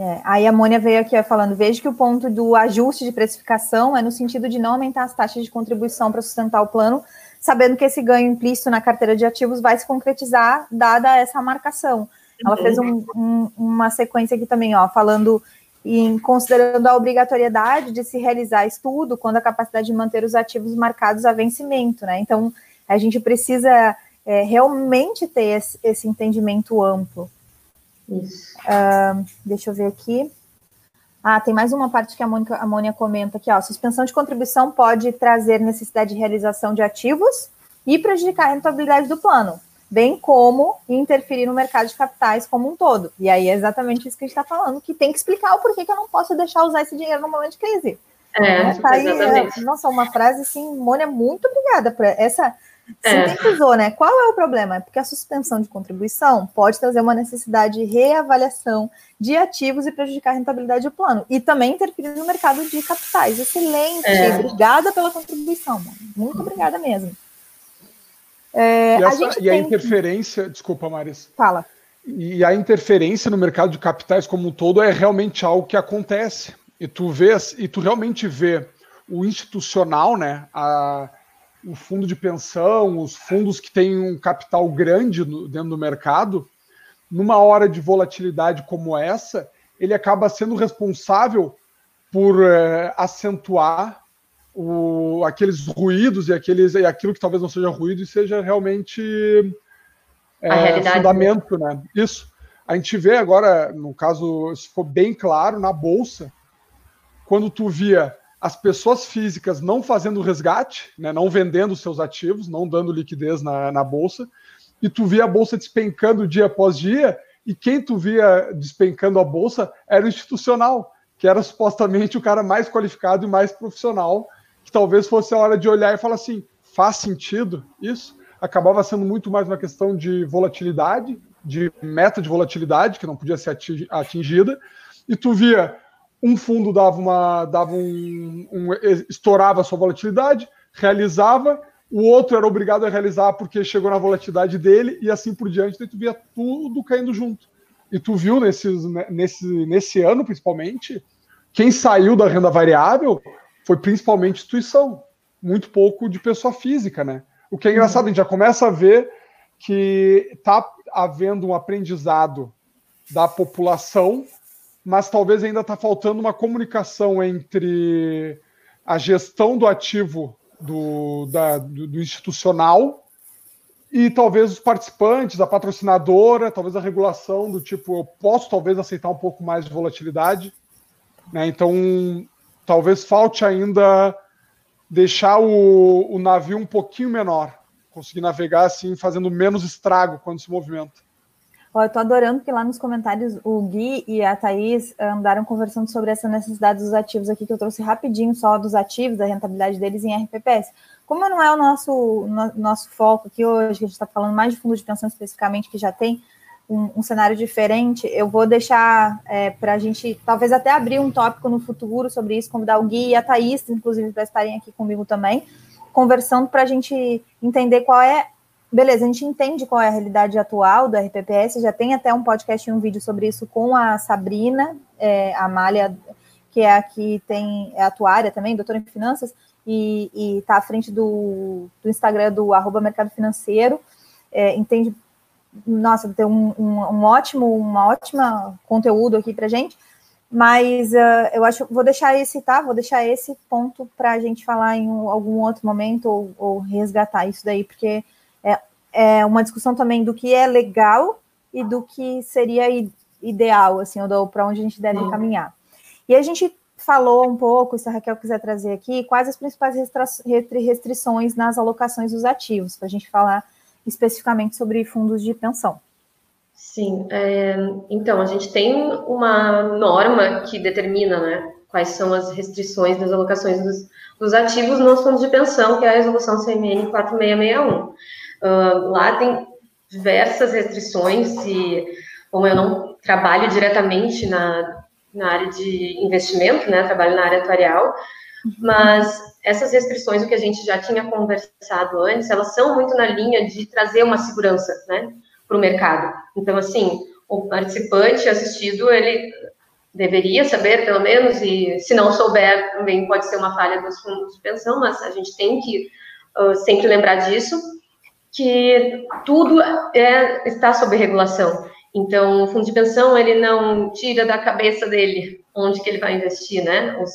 É, aí a Mônia veio aqui falando: veja que o ponto do ajuste de precificação é no sentido de não aumentar as taxas de contribuição para sustentar o plano, sabendo que esse ganho implícito na carteira de ativos vai se concretizar dada essa marcação. Ela fez um, um, uma sequência aqui também, ó, falando em considerando a obrigatoriedade de se realizar estudo quando a capacidade de manter os ativos marcados a vencimento, né? Então a gente precisa é, realmente ter esse, esse entendimento amplo. Isso. Uh, deixa eu ver aqui. Ah, tem mais uma parte que a Mônica, a Mônica comenta aqui, ó. Suspensão de contribuição pode trazer necessidade de realização de ativos e prejudicar a rentabilidade do plano, bem como interferir no mercado de capitais como um todo. E aí é exatamente isso que a gente está falando, que tem que explicar o porquê que eu não posso deixar usar esse dinheiro no momento de crise. É, tá aí, é, nossa, uma frase assim, Mônica, muito obrigada por essa. Sintetizou, né? Qual é o problema? É porque a suspensão de contribuição pode trazer uma necessidade de reavaliação de ativos e prejudicar a rentabilidade do plano. E também interferir no mercado de capitais. Excelente! É. Obrigada pela contribuição, mano. Muito obrigada mesmo. É, e, essa, a, e a interferência, que... desculpa, Maris. Fala. E a interferência no mercado de capitais como um todo é realmente algo que acontece. E tu vês, e tu realmente vê o institucional, né? A, o fundo de pensão, os fundos que têm um capital grande no, dentro do mercado, numa hora de volatilidade como essa, ele acaba sendo responsável por é, acentuar o, aqueles ruídos e, aqueles, e aquilo que talvez não seja ruído e seja realmente é, fundamento, né? Isso. A gente vê agora, no caso, isso ficou bem claro na bolsa, quando tu via as pessoas físicas não fazendo resgate, né, não vendendo seus ativos, não dando liquidez na, na bolsa, e tu via a bolsa despencando dia após dia, e quem tu via despencando a bolsa era o institucional, que era supostamente o cara mais qualificado e mais profissional, que talvez fosse a hora de olhar e falar assim, faz sentido isso? Acabava sendo muito mais uma questão de volatilidade, de meta de volatilidade, que não podia ser atingida, e tu via um fundo dava uma dava um, um, estourava a sua volatilidade, realizava, o outro era obrigado a realizar porque chegou na volatilidade dele e assim por diante, daí tu via tudo caindo junto. E tu viu nesses, nesse, nesse ano, principalmente, quem saiu da renda variável foi principalmente instituição, muito pouco de pessoa física, né? O que é engraçado, a gente já começa a ver que está havendo um aprendizado da população mas talvez ainda está faltando uma comunicação entre a gestão do ativo do, da, do, do, institucional e talvez os participantes, a patrocinadora, talvez a regulação do tipo, eu posso talvez aceitar um pouco mais de volatilidade, né? Então, talvez falte ainda deixar o, o navio um pouquinho menor, conseguir navegar assim, fazendo menos estrago quando se movimenta. Ó, eu tô adorando que lá nos comentários o Gui e a Thaís andaram conversando sobre essa necessidade dos ativos aqui, que eu trouxe rapidinho só dos ativos, da rentabilidade deles em RPPS. Como não é o nosso, no, nosso foco aqui hoje, que a gente está falando mais de fundo de pensão especificamente, que já tem um, um cenário diferente, eu vou deixar é, para a gente talvez até abrir um tópico no futuro sobre isso, convidar o Gui e a Thaís, inclusive, para estarem aqui comigo também, conversando para a gente entender qual é beleza, a gente entende qual é a realidade atual do RPPS, já tem até um podcast e um vídeo sobre isso com a Sabrina, é, a Amália, que é a que tem, é atuária também, doutora em finanças, e está à frente do, do Instagram do arroba mercado financeiro, é, entende nossa, ter um, um, um ótimo, uma ótima conteúdo aqui para gente. Mas uh, eu acho, vou deixar esse, tá? Vou deixar esse ponto para a gente falar em um, algum outro momento ou, ou, resgatar isso daí, porque é, é uma discussão também do que é legal e do que seria ideal, assim, ou para onde a gente deve uhum. caminhar. E a gente falou um pouco, se a Raquel quiser trazer aqui, quais as principais restrições nas alocações dos ativos, para a gente falar especificamente sobre fundos de pensão. Sim, é, então a gente tem uma norma que determina né, quais são as restrições das alocações dos, dos ativos nos fundos de pensão, que é a resolução CMN 4661. Lá tem diversas restrições e, como eu não trabalho diretamente na, na área de investimento, né, trabalho na área atuarial, mas essas restrições, o que a gente já tinha conversado antes, elas são muito na linha de trazer uma segurança, né, para o mercado. Então, assim, o participante assistido, ele deveria saber, pelo menos, e se não souber, também pode ser uma falha dos fundos de pensão, mas a gente tem que uh, sempre lembrar disso, que tudo é, está sob regulação. Então, o fundo de pensão, ele não tira da cabeça dele onde que ele vai investir, né? Os,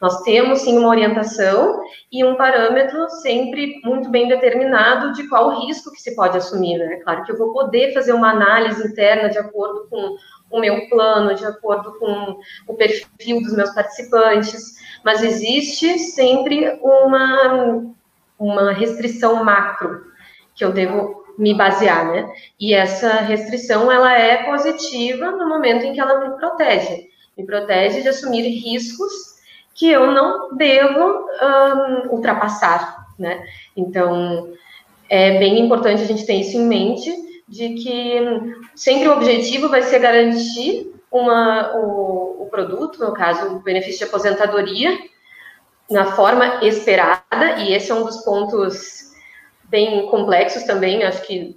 nós temos sim uma orientação e um parâmetro sempre muito bem determinado de qual risco que se pode assumir. Né? Claro que eu vou poder fazer uma análise interna de acordo com o meu plano, de acordo com o perfil dos meus participantes, mas existe sempre uma, uma restrição macro que eu devo me basear, né? E essa restrição ela é positiva no momento em que ela me protege, me protege de assumir riscos que eu não devo um, ultrapassar, né? Então, é bem importante a gente ter isso em mente, de que sempre o objetivo vai ser garantir uma, o, o produto, no caso, o benefício de aposentadoria, na forma esperada, e esse é um dos pontos bem complexos também, acho que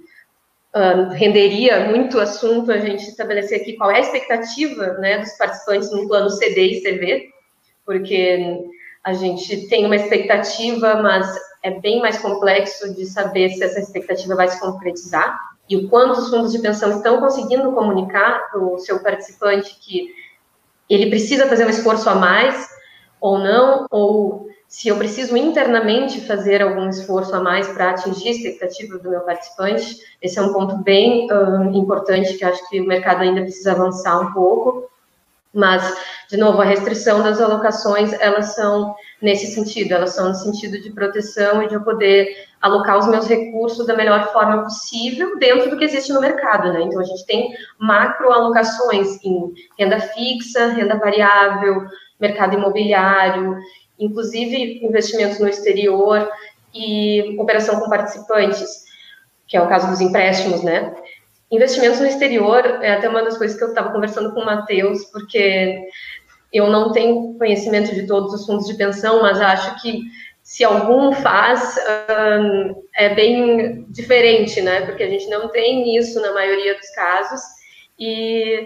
um, renderia muito assunto a gente estabelecer aqui qual é a expectativa né, dos participantes no plano CD e CV, porque a gente tem uma expectativa, mas é bem mais complexo de saber se essa expectativa vai se concretizar e o quanto os fundos de pensão estão conseguindo comunicar para o seu participante que ele precisa fazer um esforço a mais ou não, ou se eu preciso internamente fazer algum esforço a mais para atingir a expectativa do meu participante. Esse é um ponto bem uh, importante que acho que o mercado ainda precisa avançar um pouco. Mas, de novo, a restrição das alocações, elas são nesse sentido, elas são no sentido de proteção e de eu poder alocar os meus recursos da melhor forma possível dentro do que existe no mercado, né? Então, a gente tem macro alocações em renda fixa, renda variável, mercado imobiliário, inclusive investimentos no exterior e operação com participantes, que é o caso dos empréstimos, né? Investimentos no exterior é até uma das coisas que eu estava conversando com o Matheus, porque eu não tenho conhecimento de todos os fundos de pensão, mas acho que se algum faz, um, é bem diferente, né? Porque a gente não tem isso na maioria dos casos. E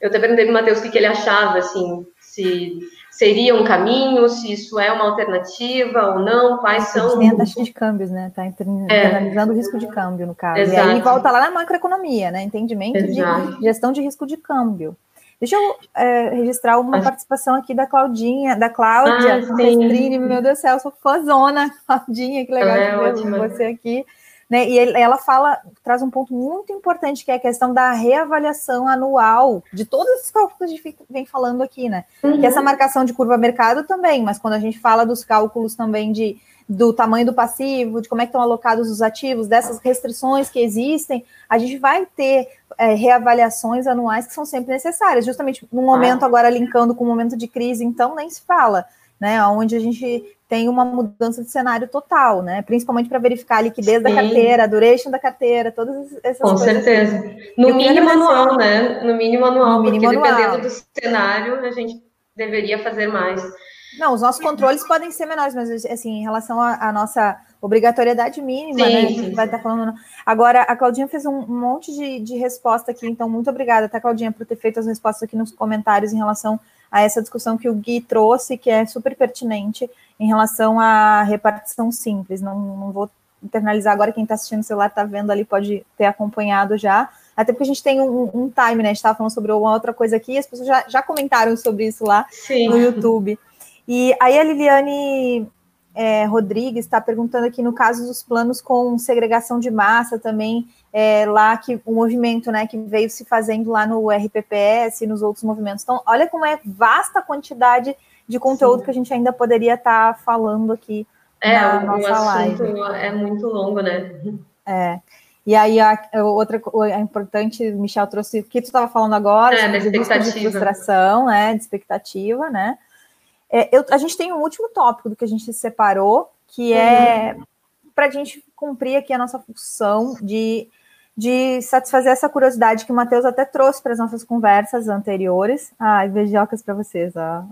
eu até perguntei para o Matheus o que, que ele achava, assim, se seria um caminho, se isso é uma alternativa ou não, quais são. Tem a taxa de câmbios, né? Está internalizando é. o risco de câmbio, no caso. Exato. E aí volta lá na macroeconomia, né? Entendimento Exato. de gestão de risco de câmbio. Deixa eu é, registrar uma Acho... participação aqui da Claudinha, da Cláudia ah, Mestrini, meu Deus do céu, sou fãzona, Claudinha, que legal é, de ver você aqui. Né? E ela fala, traz um ponto muito importante, que é a questão da reavaliação anual de todos esses cálculos que a gente vem falando aqui, né? Uhum. Que essa marcação de curva mercado também, mas quando a gente fala dos cálculos também de do tamanho do passivo, de como é que estão alocados os ativos, dessas restrições que existem, a gente vai ter é, reavaliações anuais que são sempre necessárias, justamente no momento agora linkando com o momento de crise, então nem se fala, né? Onde a gente tem uma mudança de cenário total, né? Principalmente para verificar a liquidez Sim. da carteira, a duration da carteira, todas essas Com coisas. Com certeza. Assim. No mínimo anual, né? No mínimo anual, no mínimo porque anual. dependendo do cenário, a gente deveria fazer mais. Não, os nossos controles podem ser menores, mas assim, em relação à nossa obrigatoriedade mínima, sim, né? A gente vai estar tá falando. Agora, a Claudinha fez um monte de, de resposta aqui, então muito obrigada, tá, Claudinha, por ter feito as respostas aqui nos comentários em relação a essa discussão que o Gui trouxe, que é super pertinente em relação à repartição simples. Não, não vou internalizar agora, quem está assistindo no celular está vendo ali, pode ter acompanhado já. Até porque a gente tem um, um time, né? A gente estava falando sobre uma outra coisa aqui, as pessoas já, já comentaram sobre isso lá Sim. no YouTube. E aí a Liliane é, Rodrigues está perguntando aqui no caso dos planos com segregação de massa também, é, lá que o movimento né, que veio se fazendo lá no RPPS e nos outros movimentos. Então, olha como é vasta a quantidade de conteúdo Sim. que a gente ainda poderia estar tá falando aqui é, na nossa assunto live. É muito longo, né? É. E aí, a, a outra é importante, o Michel trouxe o que tu estava falando agora, é, sobre de frustração, né, de expectativa, né? É, eu, a gente tem um último tópico do que a gente separou, que é uhum. para a gente cumprir aqui a nossa função de, de satisfazer essa curiosidade que o Matheus até trouxe para as nossas conversas anteriores. Ah, beijocas para vocês, ó.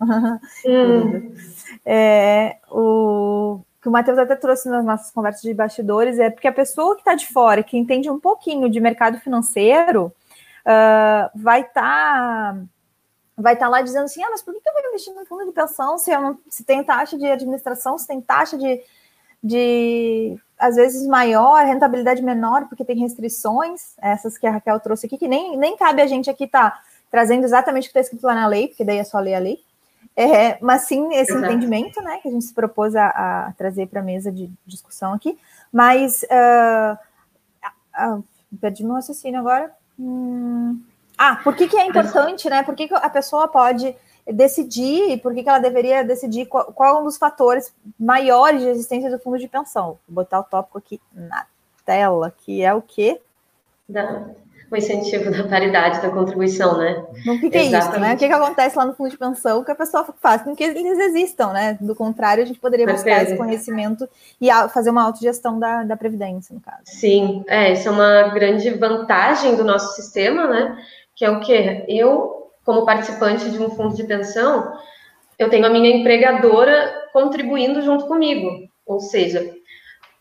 Hum. é, o, que o Matheus até trouxe nas nossas conversas de bastidores é porque a pessoa que está de fora, que entende um pouquinho de mercado financeiro, uh, vai estar. Tá, vai estar tá lá dizendo assim, ah, mas por que eu vou investir no fundo de pensão se, não, se tem taxa de administração, se tem taxa de, de, às vezes, maior, rentabilidade menor, porque tem restrições, essas que a Raquel trouxe aqui, que nem, nem cabe a gente aqui estar tá trazendo exatamente o que está escrito lá na lei, porque daí é só ler a lei. É, mas sim esse Exato. entendimento, né, que a gente se propôs a, a trazer para a mesa de discussão aqui. Mas uh, uh, perdi meu raciocínio agora. Hum, ah, por que, que é importante, né? Por que, que a pessoa pode decidir, por que, que ela deveria decidir qual, qual é um dos fatores maiores de existência do fundo de pensão? Vou botar o tópico aqui na tela, que é o quê? Da, o incentivo da paridade da contribuição, né? Não fica isso, né? O que, que acontece lá no fundo de pensão que a pessoa faz com que eles existam, né? Do contrário, a gente poderia buscar esse conhecimento e fazer uma autogestão da, da Previdência, no caso. Sim, é, isso é uma grande vantagem do nosso sistema, né? Que é o quê? Eu, como participante de um fundo de pensão, eu tenho a minha empregadora contribuindo junto comigo. Ou seja,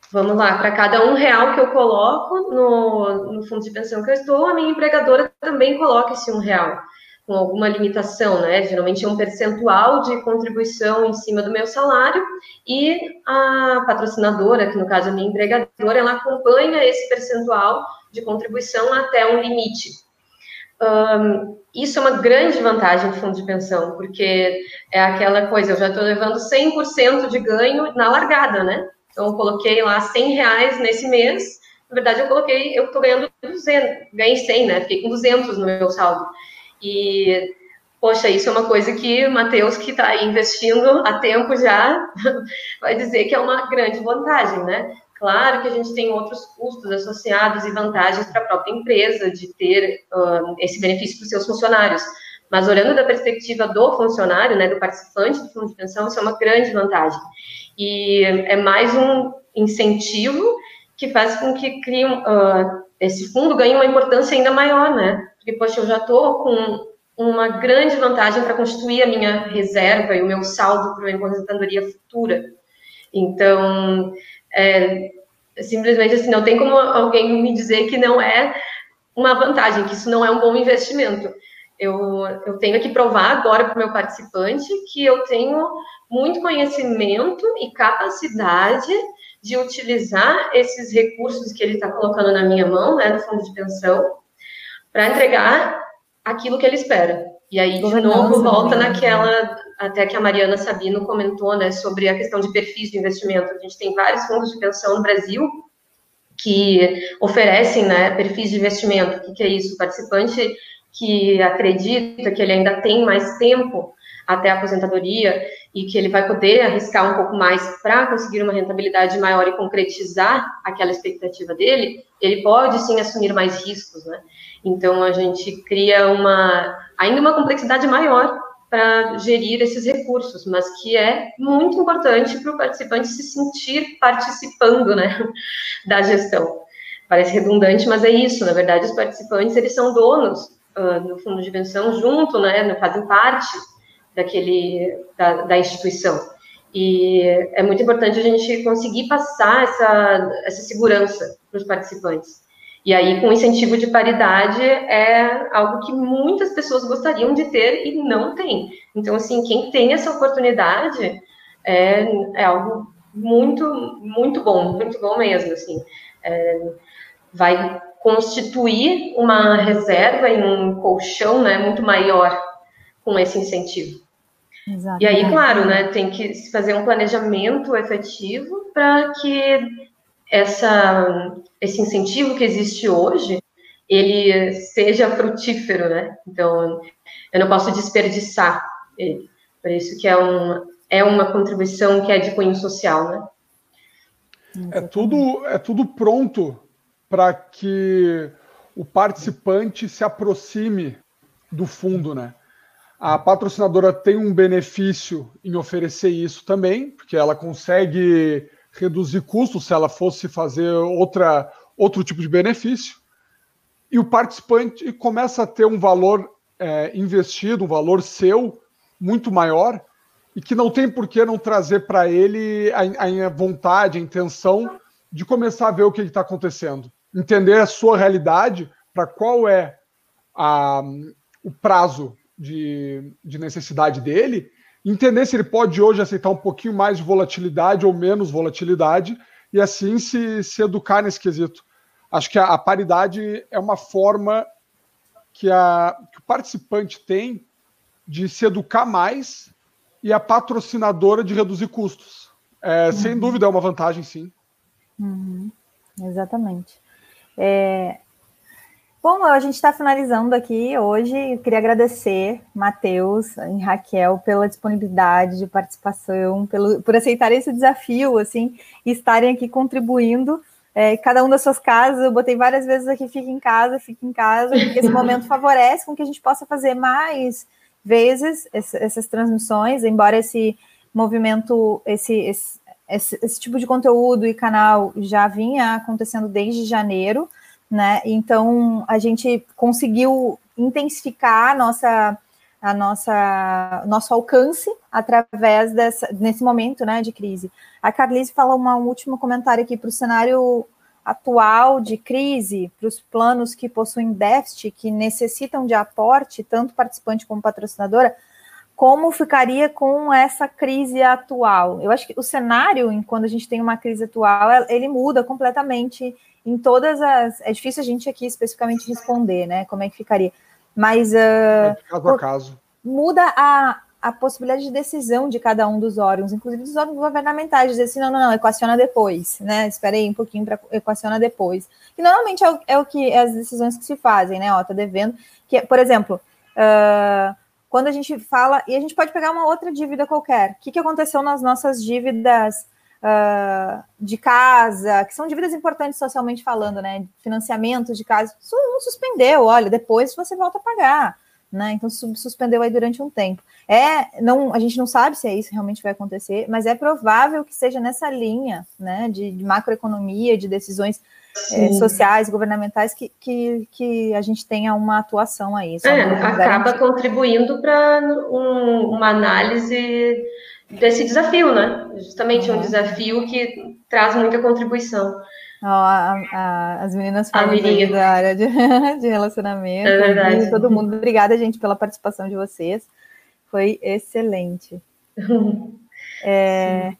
Vamos lá, para cada um real que eu coloco no, no fundo de pensão que eu estou, a minha empregadora também coloca esse um real, com alguma limitação, né? Geralmente é um percentual de contribuição em cima do meu salário, e a patrocinadora, que no caso é a minha empregadora, ela acompanha esse percentual de contribuição até um limite. Um, isso é uma grande vantagem do fundo de pensão, porque é aquela coisa, eu já estou levando 100% de ganho na largada, né? Então, eu coloquei lá 100 reais nesse mês. Na verdade, eu coloquei, eu estou ganhando 200, ganhei 100, né? Fiquei com 200 no meu saldo. E, poxa, isso é uma coisa que o Matheus, que está investindo há tempo já, vai dizer que é uma grande vantagem, né? Claro que a gente tem outros custos associados e vantagens para a própria empresa de ter uh, esse benefício para os seus funcionários. Mas olhando da perspectiva do funcionário, né, do participante do fundo de pensão, isso é uma grande vantagem. E é mais um incentivo que faz com que crie, uh, esse fundo ganhe uma importância ainda maior, né? Porque, poxa, eu já estou com uma grande vantagem para constituir a minha reserva e o meu saldo para uma aposentadoria futura. Então, é, simplesmente assim, não tem como alguém me dizer que não é uma vantagem, que isso não é um bom investimento. Eu, eu tenho que provar agora para o meu participante que eu tenho muito conhecimento e capacidade de utilizar esses recursos que ele está colocando na minha mão, né, no fundo de pensão, para entregar aquilo que ele espera. E aí, de novo, volta né? naquela, até que a Mariana Sabino comentou, né, sobre a questão de perfis de investimento. A gente tem vários fundos de pensão no Brasil que oferecem, né, perfis de investimento. O que, que é isso? O participante que acredita que ele ainda tem mais tempo até a aposentadoria e que ele vai poder arriscar um pouco mais para conseguir uma rentabilidade maior e concretizar aquela expectativa dele, ele pode sim assumir mais riscos, né? Então a gente cria uma ainda uma complexidade maior para gerir esses recursos, mas que é muito importante para o participante se sentir participando, né, da gestão. Parece redundante, mas é isso. Na verdade, os participantes eles são donos uh, no fundo de pensão junto, né, fazem parte daquele, da, da instituição. E é muito importante a gente conseguir passar essa, essa segurança para os participantes. E aí, com incentivo de paridade, é algo que muitas pessoas gostariam de ter e não tem. Então, assim, quem tem essa oportunidade é, é algo muito, muito bom, muito bom mesmo, assim. É, vai constituir uma reserva e um colchão, né, muito maior com esse incentivo. Exatamente. E aí, claro, né, tem que se fazer um planejamento efetivo para que essa, esse incentivo que existe hoje ele seja frutífero, né? Então, eu não posso desperdiçar ele. Por isso que é, um, é uma contribuição que é de cunho social, né? É tudo, é tudo pronto para que o participante se aproxime do fundo, né? A patrocinadora tem um benefício em oferecer isso também, porque ela consegue reduzir custos se ela fosse fazer outra, outro tipo de benefício. E o participante começa a ter um valor é, investido, um valor seu muito maior, e que não tem por que não trazer para ele a, a, vontade, a intenção de começar a ver o que está acontecendo. Entender a sua realidade, para qual é a, o prazo de, de necessidade dele, entender se ele pode hoje aceitar um pouquinho mais de volatilidade ou menos volatilidade, e assim se, se educar nesse quesito. Acho que a, a paridade é uma forma que, a, que o participante tem de se educar mais e a patrocinadora de reduzir custos. É, uhum. Sem dúvida é uma vantagem, sim. Uhum. Exatamente. É, Bom, a gente está finalizando aqui hoje. Eu queria agradecer, Matheus e Raquel, pela disponibilidade de participação, pelo, por aceitarem esse desafio, assim, e estarem aqui contribuindo. É, cada um das suas casas, eu botei várias vezes aqui, fica em casa, fica em casa, porque esse momento favorece com que a gente possa fazer mais vezes essas transmissões, embora esse movimento, esse, esse, esse, esse tipo de conteúdo e canal já vinha acontecendo desde janeiro, né? Então a gente conseguiu intensificar a nossa a nossa nosso alcance através dessa nesse momento, né, de crise. A Carlise fala um último comentário aqui para o cenário atual de crise, para os planos que possuem déficit, que necessitam de aporte, tanto participante como patrocinadora, como ficaria com essa crise atual? Eu acho que o cenário, quando a gente tem uma crise atual, ele muda completamente em todas as. É difícil a gente aqui especificamente responder, né? Como é que ficaria. Mas. Uh, é caso a caso. Muda a, a possibilidade de decisão de cada um dos órgãos, inclusive dos órgãos governamentais, dizer assim, não, não, não, equaciona depois, né? Espera aí um pouquinho para equaciona depois. E normalmente é o, é o que é as decisões que se fazem, né? Ó, tá devendo. Que, por exemplo, uh, quando a gente fala, e a gente pode pegar uma outra dívida qualquer. O que, que aconteceu nas nossas dívidas uh, de casa, que são dívidas importantes socialmente falando, né? Financiamento de casa, isso não suspendeu, olha, depois você volta a pagar, né? Então suspendeu aí durante um tempo. É, não, a gente não sabe se é isso realmente vai acontecer, mas é provável que seja nessa linha, né? De, de macroeconomia, de decisões é, sociais, governamentais, que, que, que a gente tenha uma atuação aí. É, acaba contribuindo para um, uma análise desse desafio, né? Justamente uhum. um desafio que traz muita contribuição. Oh, a, a, as meninas falam da área de, de relacionamento. É verdade. Todo mundo. Obrigada, gente, pela participação de vocês. Foi excelente. é...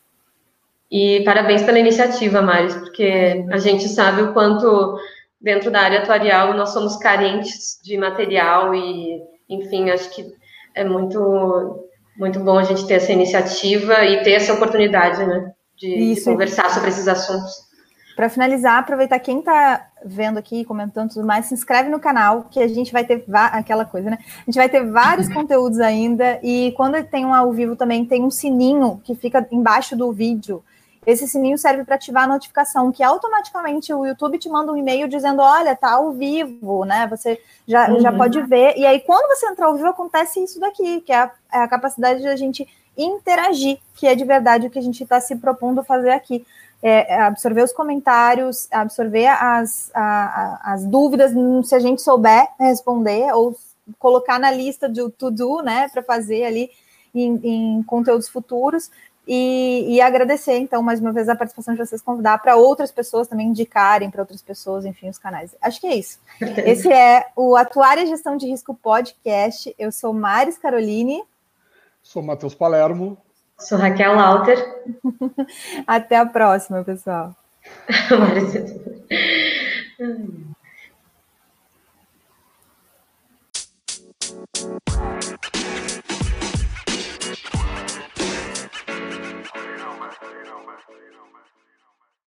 E parabéns pela iniciativa, Maris, porque a gente sabe o quanto, dentro da área atuarial, nós somos carentes de material e, enfim, acho que é muito muito bom a gente ter essa iniciativa e ter essa oportunidade, né, de, de conversar sobre esses assuntos. Para finalizar, aproveitar quem está vendo aqui, comentando tudo mais, se inscreve no canal, que a gente vai ter aquela coisa, né? A gente vai ter vários conteúdos ainda, e quando tem um ao vivo também, tem um sininho que fica embaixo do vídeo esse sininho serve para ativar a notificação, que automaticamente o YouTube te manda um e-mail dizendo: olha, tá ao vivo, né? Você já, uhum. já pode ver. E aí, quando você entrar ao vivo, acontece isso daqui, que é a, é a capacidade de a gente interagir, que é de verdade o que a gente está se propondo fazer aqui. É, é absorver os comentários, absorver as, a, a, as dúvidas, se a gente souber responder, ou colocar na lista de to-do, né, para fazer ali em, em conteúdos futuros. E, e, agradecer, então, mais uma vez a participação de vocês, convidar para outras pessoas também indicarem para outras pessoas, enfim, os canais. Acho que é isso. Esse é o Atuária Gestão de Risco Podcast. Eu sou Maris Caroline. Sou Matheus Palermo. Sou Raquel Lauter. Até a próxima, pessoal. Maris.